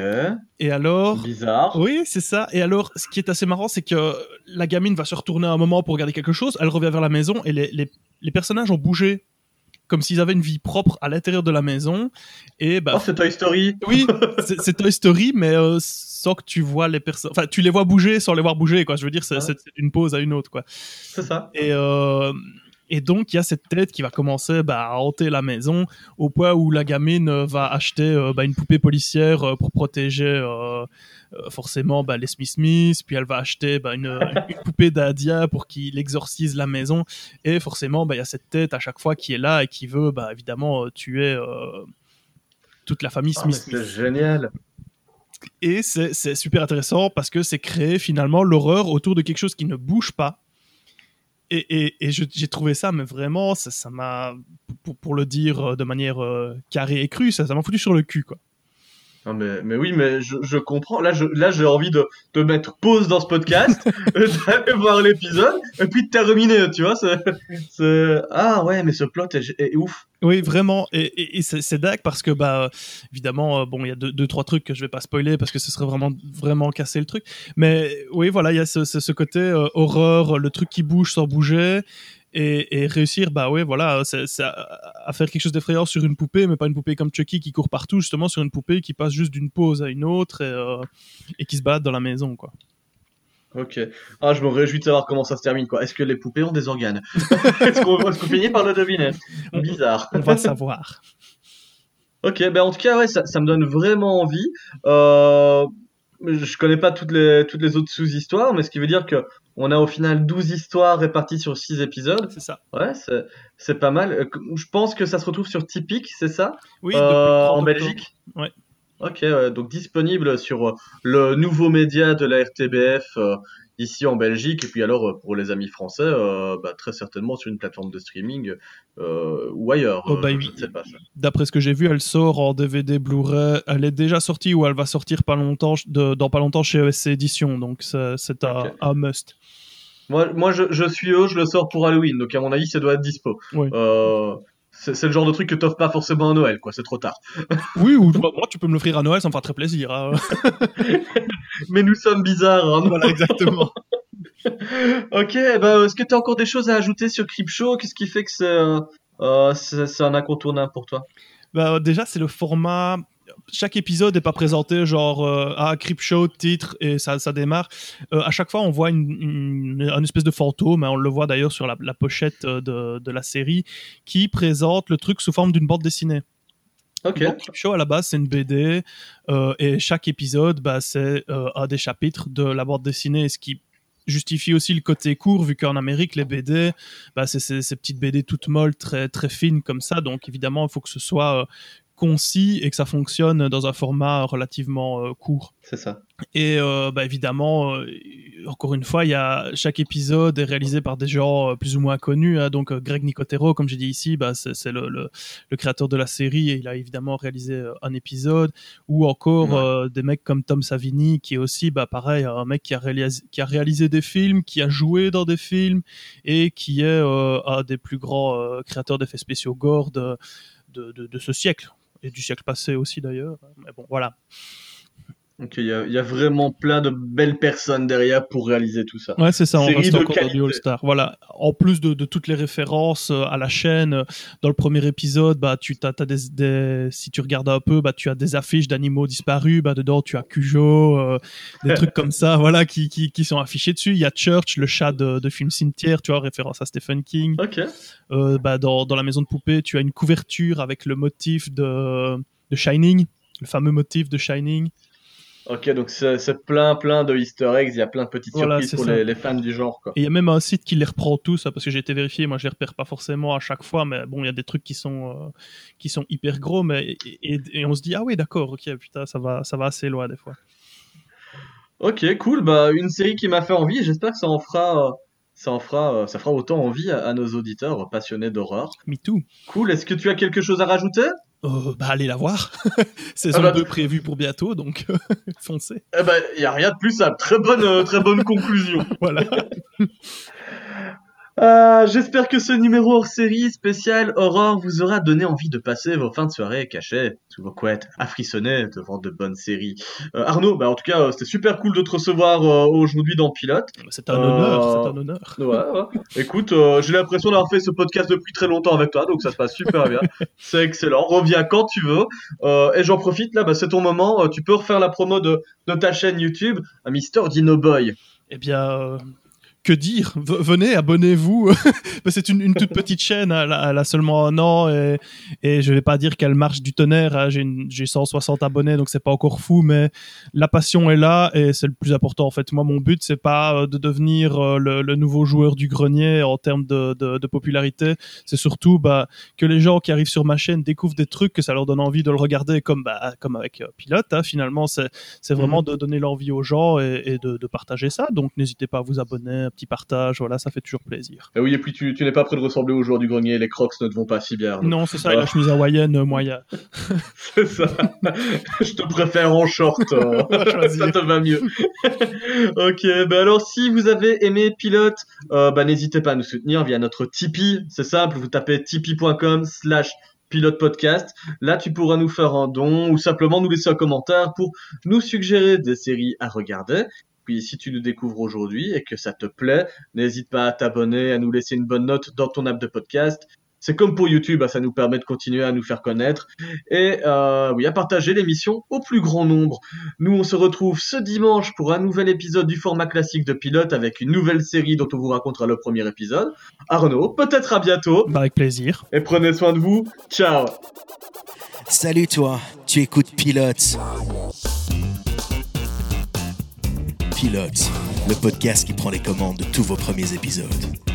Et alors Bizarre. Oui, c'est ça. Et alors, ce qui est assez marrant, c'est que la gamine va se retourner un moment pour regarder quelque chose. Elle revient vers la maison et les, les, les personnages ont bougé comme s'ils avaient une vie propre à l'intérieur de la maison. Et bah, oh, c'est Toy Story. Oui, c'est Toy Story, mais euh, sans que tu vois les personnes. Enfin, tu les vois bouger sans les voir bouger, quoi. Je veux dire, c'est ah. une pause à une autre, quoi. C'est ça. Et euh, et donc, il y a cette tête qui va commencer bah, à hanter la maison au point où la gamine va acheter euh, bah, une poupée policière euh, pour protéger euh, forcément bah, les Smith Smith. Puis elle va acheter une, une, poupée d'Adia pour qu'il exorcise la maison. Et forcément, il y a cette tête à chaque fois qui est là et qui veut évidemment tuer toute la famille Smith. Oh, c'est génial. Et c'est super intéressant parce que c'est créer finalement l'horreur autour de quelque chose qui ne bouge pas et, et, j'ai trouvé ça, mais vraiment, ça m'a, pour, pour, le dire de manière euh, carrée et crue, ça m'a foutu sur le cul, quoi. Non mais, mais oui, mais je, je comprends. Là, je, là, j'ai envie de, de mettre pause dans ce podcast, d'aller voir l'épisode, et puis de terminer, tu vois. C'est, c'est... Ah ouais, mais ce plot est, est ouf. Oui, vraiment. Et, et, et c'est dingue parce que, bah, évidemment, euh, bon, il y a deux, deux, trois trucs que je vais pas spoiler parce que ce serait vraiment, vraiment casser le truc. Mais oui, voilà, il y a ce, ce, ce côté euh, horreur, le truc qui bouge sans bouger et, et, réussir bah ouais voilà c'est, c'est à, faire quelque chose d'effrayant sur une poupée mais pas une poupée comme Chucky qui court partout justement sur une poupée qui passe juste d'une pause à une autre et, euh, et qui se bat dans la maison quoi Ok. Ah, je me réjouis de savoir comment ça se termine, quoi. Est-ce que les poupées ont des organes? Est-ce qu'on est qu finit par le deviner? Bizarre. On va savoir. ok, ben en tout cas, ouais, ça, ça me donne vraiment envie. Euh, je connais pas toutes les, toutes les autres sous-histoires, mais ce qui veut dire que on a au final 12 histoires réparties sur 6 épisodes. C'est ça. Ouais, c'est pas mal. Euh, je pense que ça se retrouve sur Typique, c'est ça? Oui, euh, en Belgique? Ouais. Ok, donc disponible sur euh, le nouveau média de la RTBF euh, ici en Belgique, et puis alors euh, pour les amis français, euh, bah, très certainement sur une plateforme de streaming euh, ou ailleurs. Oh, bah, oui. D'après ce que j'ai vu, elle sort en DVD Blu-ray. Elle est déjà sortie ou elle va sortir pas longtemps, de, dans pas longtemps chez ESC Édition, donc c'est un, un, must. Moi, moi je, je, suis eux, je le sors pour Halloween, donc à mon avis, ça doit être dispo. Oui. C'est le genre de truc que t'offres pas forcément à Noël, quoi. C'est trop tard. oui, ou moi, tu peux me l'offrir à Noël, ça me fera très plaisir. Hein. Mais nous sommes bizarres. Hein, voilà, exactement. ok, bah, est-ce que tu as encore des choses à ajouter sur Crypto Qu'est-ce qui fait que c'est euh, un incontournable pour toi? Bah, Déjà, c'est le format chaque épisode n'est pas présenté genre euh, ah Crip Show titre et ça, ça démarre. Euh, à chaque fois on voit une, une, espèce de fantôme hein, on le voit d'ailleurs sur la, la pochette de, de, la série qui présente le truc sous forme d'une bande dessinée. Ok. Donc, Show à la base c'est une BD euh, et chaque épisode bah, c'est euh, un des chapitres de la bande dessinée ce qui justifie aussi le côté court vu qu'en Amérique les BD bah, c'est ces petites BD toutes molles très très fines comme ça. Donc évidemment il faut que ce soit euh, concis et que ça fonctionne dans un format relativement euh, court. C'est ça. Et euh, bah, évidemment, euh, encore une fois, il y a chaque épisode est réalisé par des gens plus ou moins connus. Hein. donc Greg Nicotero, comme j'ai dit ici, bah, c'est le, le, le, créateur de la série et il a évidemment réalisé un épisode. Ou encore ouais. des mecs comme Tom Savini, qui est aussi, bah, pareil, un mec qui a, réalisé, qui a réalisé des films, qui a joué dans des films et qui est un des plus grands créateurs d'effets spéciaux gore de, de, de, de ce siècle du siècle passé aussi d'ailleurs. Mais bon, voilà. Donc il y, a, y, a vraiment plein de belles personnes derrière pour réaliser tout ça. Ouais, c'est ça, on reste encore dans du All-Star. Voilà, en plus de, de, toutes les références euh, à la chaîne, euh, dans le premier épisode, bah, tu as, as des, des, si tu regardes un peu, bah, tu as des affiches d'animaux disparus, bah, dedans tu as Cujo, euh, des trucs comme ça, voilà, qui, qui, qui, sont affichés dessus. Il y a Church, le chat de, de film Cimetière, tu vois, référence à Stephen King. Ok. Euh, bah, dans, dans la maison de poupée, tu as une couverture avec le motif de, de Shining, le fameux motif de Shining. Ok, donc c'est plein, plein de easter eggs, il y a plein de petites voilà, surprises pour les, les, fans du genre. Quoi. Et il y a même un site qui les reprend tous, parce que j'ai été vérifié, moi je les repère pas forcément à chaque fois, mais bon, il y a des trucs qui sont, euh, qui sont hyper gros, mais, et, et, et on se dit, ah oui, d'accord, ok, putain, ça va, ça va assez loin des fois. Ok, cool, bah une série qui m'a fait envie, j'espère que ça en fera... Ça en fera, ça fera autant envie à, à nos auditeurs passionnés d'horreur. Me too. Cool. Est-ce que tu as quelque chose à rajouter? Euh, bah allez la voir. Saison ah bah, 2 prévue pour bientôt, donc foncez. Eh ben, il y a rien de plus simple. Très bonne, euh, très bonne conclusion. voilà. Euh, J'espère que ce numéro hors série spécial Aurore vous aura donné envie de passer vos fins de soirée cachées sous vos couettes, à frissonner devant de bonnes séries. Euh, Arnaud, bah en tout cas, c'était super cool de te recevoir euh, aujourd'hui dans Pilote. C'est un honneur, c'est un honneur. Ouais, ouais. Écoute, j'ai l'impression d'avoir fait ce podcast depuis très longtemps avec toi, donc ça se passe super bien. C'est excellent. Reviens quand tu veux. et j'en profite là, bah, c'est ton moment. tu peux refaire la promo de, de ta chaîne YouTube, Mister Dino Boy. Eh bien que dire? Venez, abonnez-vous. c'est une, une, toute petite chaîne, elle a, elle a, seulement un an et, et je vais pas dire qu'elle marche du tonnerre. Hein. J'ai 160 abonnés, donc c'est pas encore fou, mais la passion est là et c'est le plus important en fait. Moi, mon but c'est pas euh, de devenir euh, le, le, nouveau joueur du grenier en termes de, de, de popularité. C'est surtout bah, que les gens qui arrivent sur ma chaîne découvrent des trucs, que ça leur donne envie de le regarder, comme bah, comme avec euh, Pilote. Hein. Finalement, c'est vraiment mmh. de donner l'envie aux gens et, et de, de partager ça. Donc n'hésitez pas à vous abonner petit partage, voilà, ça fait toujours plaisir. Et oui, et puis tu, tu n'es pas prêt de ressembler au joueur du grenier, les crocs ne te vont pas si bien. Donc. Non, c'est ça, et la chemise hawaïenne, euh, moyen. c'est ça. Je te préfère en short, euh. ça te va mieux. ok, bah alors si vous avez aimé Pilote, euh, bah n'hésitez pas à nous soutenir via notre Tipeee, c'est simple, vous tapez tipeee.com slash Pilote Podcast. Là, tu pourras nous faire un don ou simplement nous laisser un commentaire pour nous suggérer des séries à regarder. Puis si tu nous découvres aujourd'hui et que ça te plaît, n'hésite pas à t'abonner, à nous laisser une bonne note dans ton app de podcast. C'est comme pour YouTube, ça nous permet de continuer à nous faire connaître et euh, oui, à partager l'émission au plus grand nombre. Nous, on se retrouve ce dimanche pour un nouvel épisode du format classique de Pilote avec une nouvelle série dont on vous racontera le premier épisode. Arnaud, peut-être à bientôt. Bah avec plaisir. Et prenez soin de vous. Ciao. Salut toi, tu écoutes Pilote. Pilote, le podcast qui prend les commandes de tous vos premiers épisodes.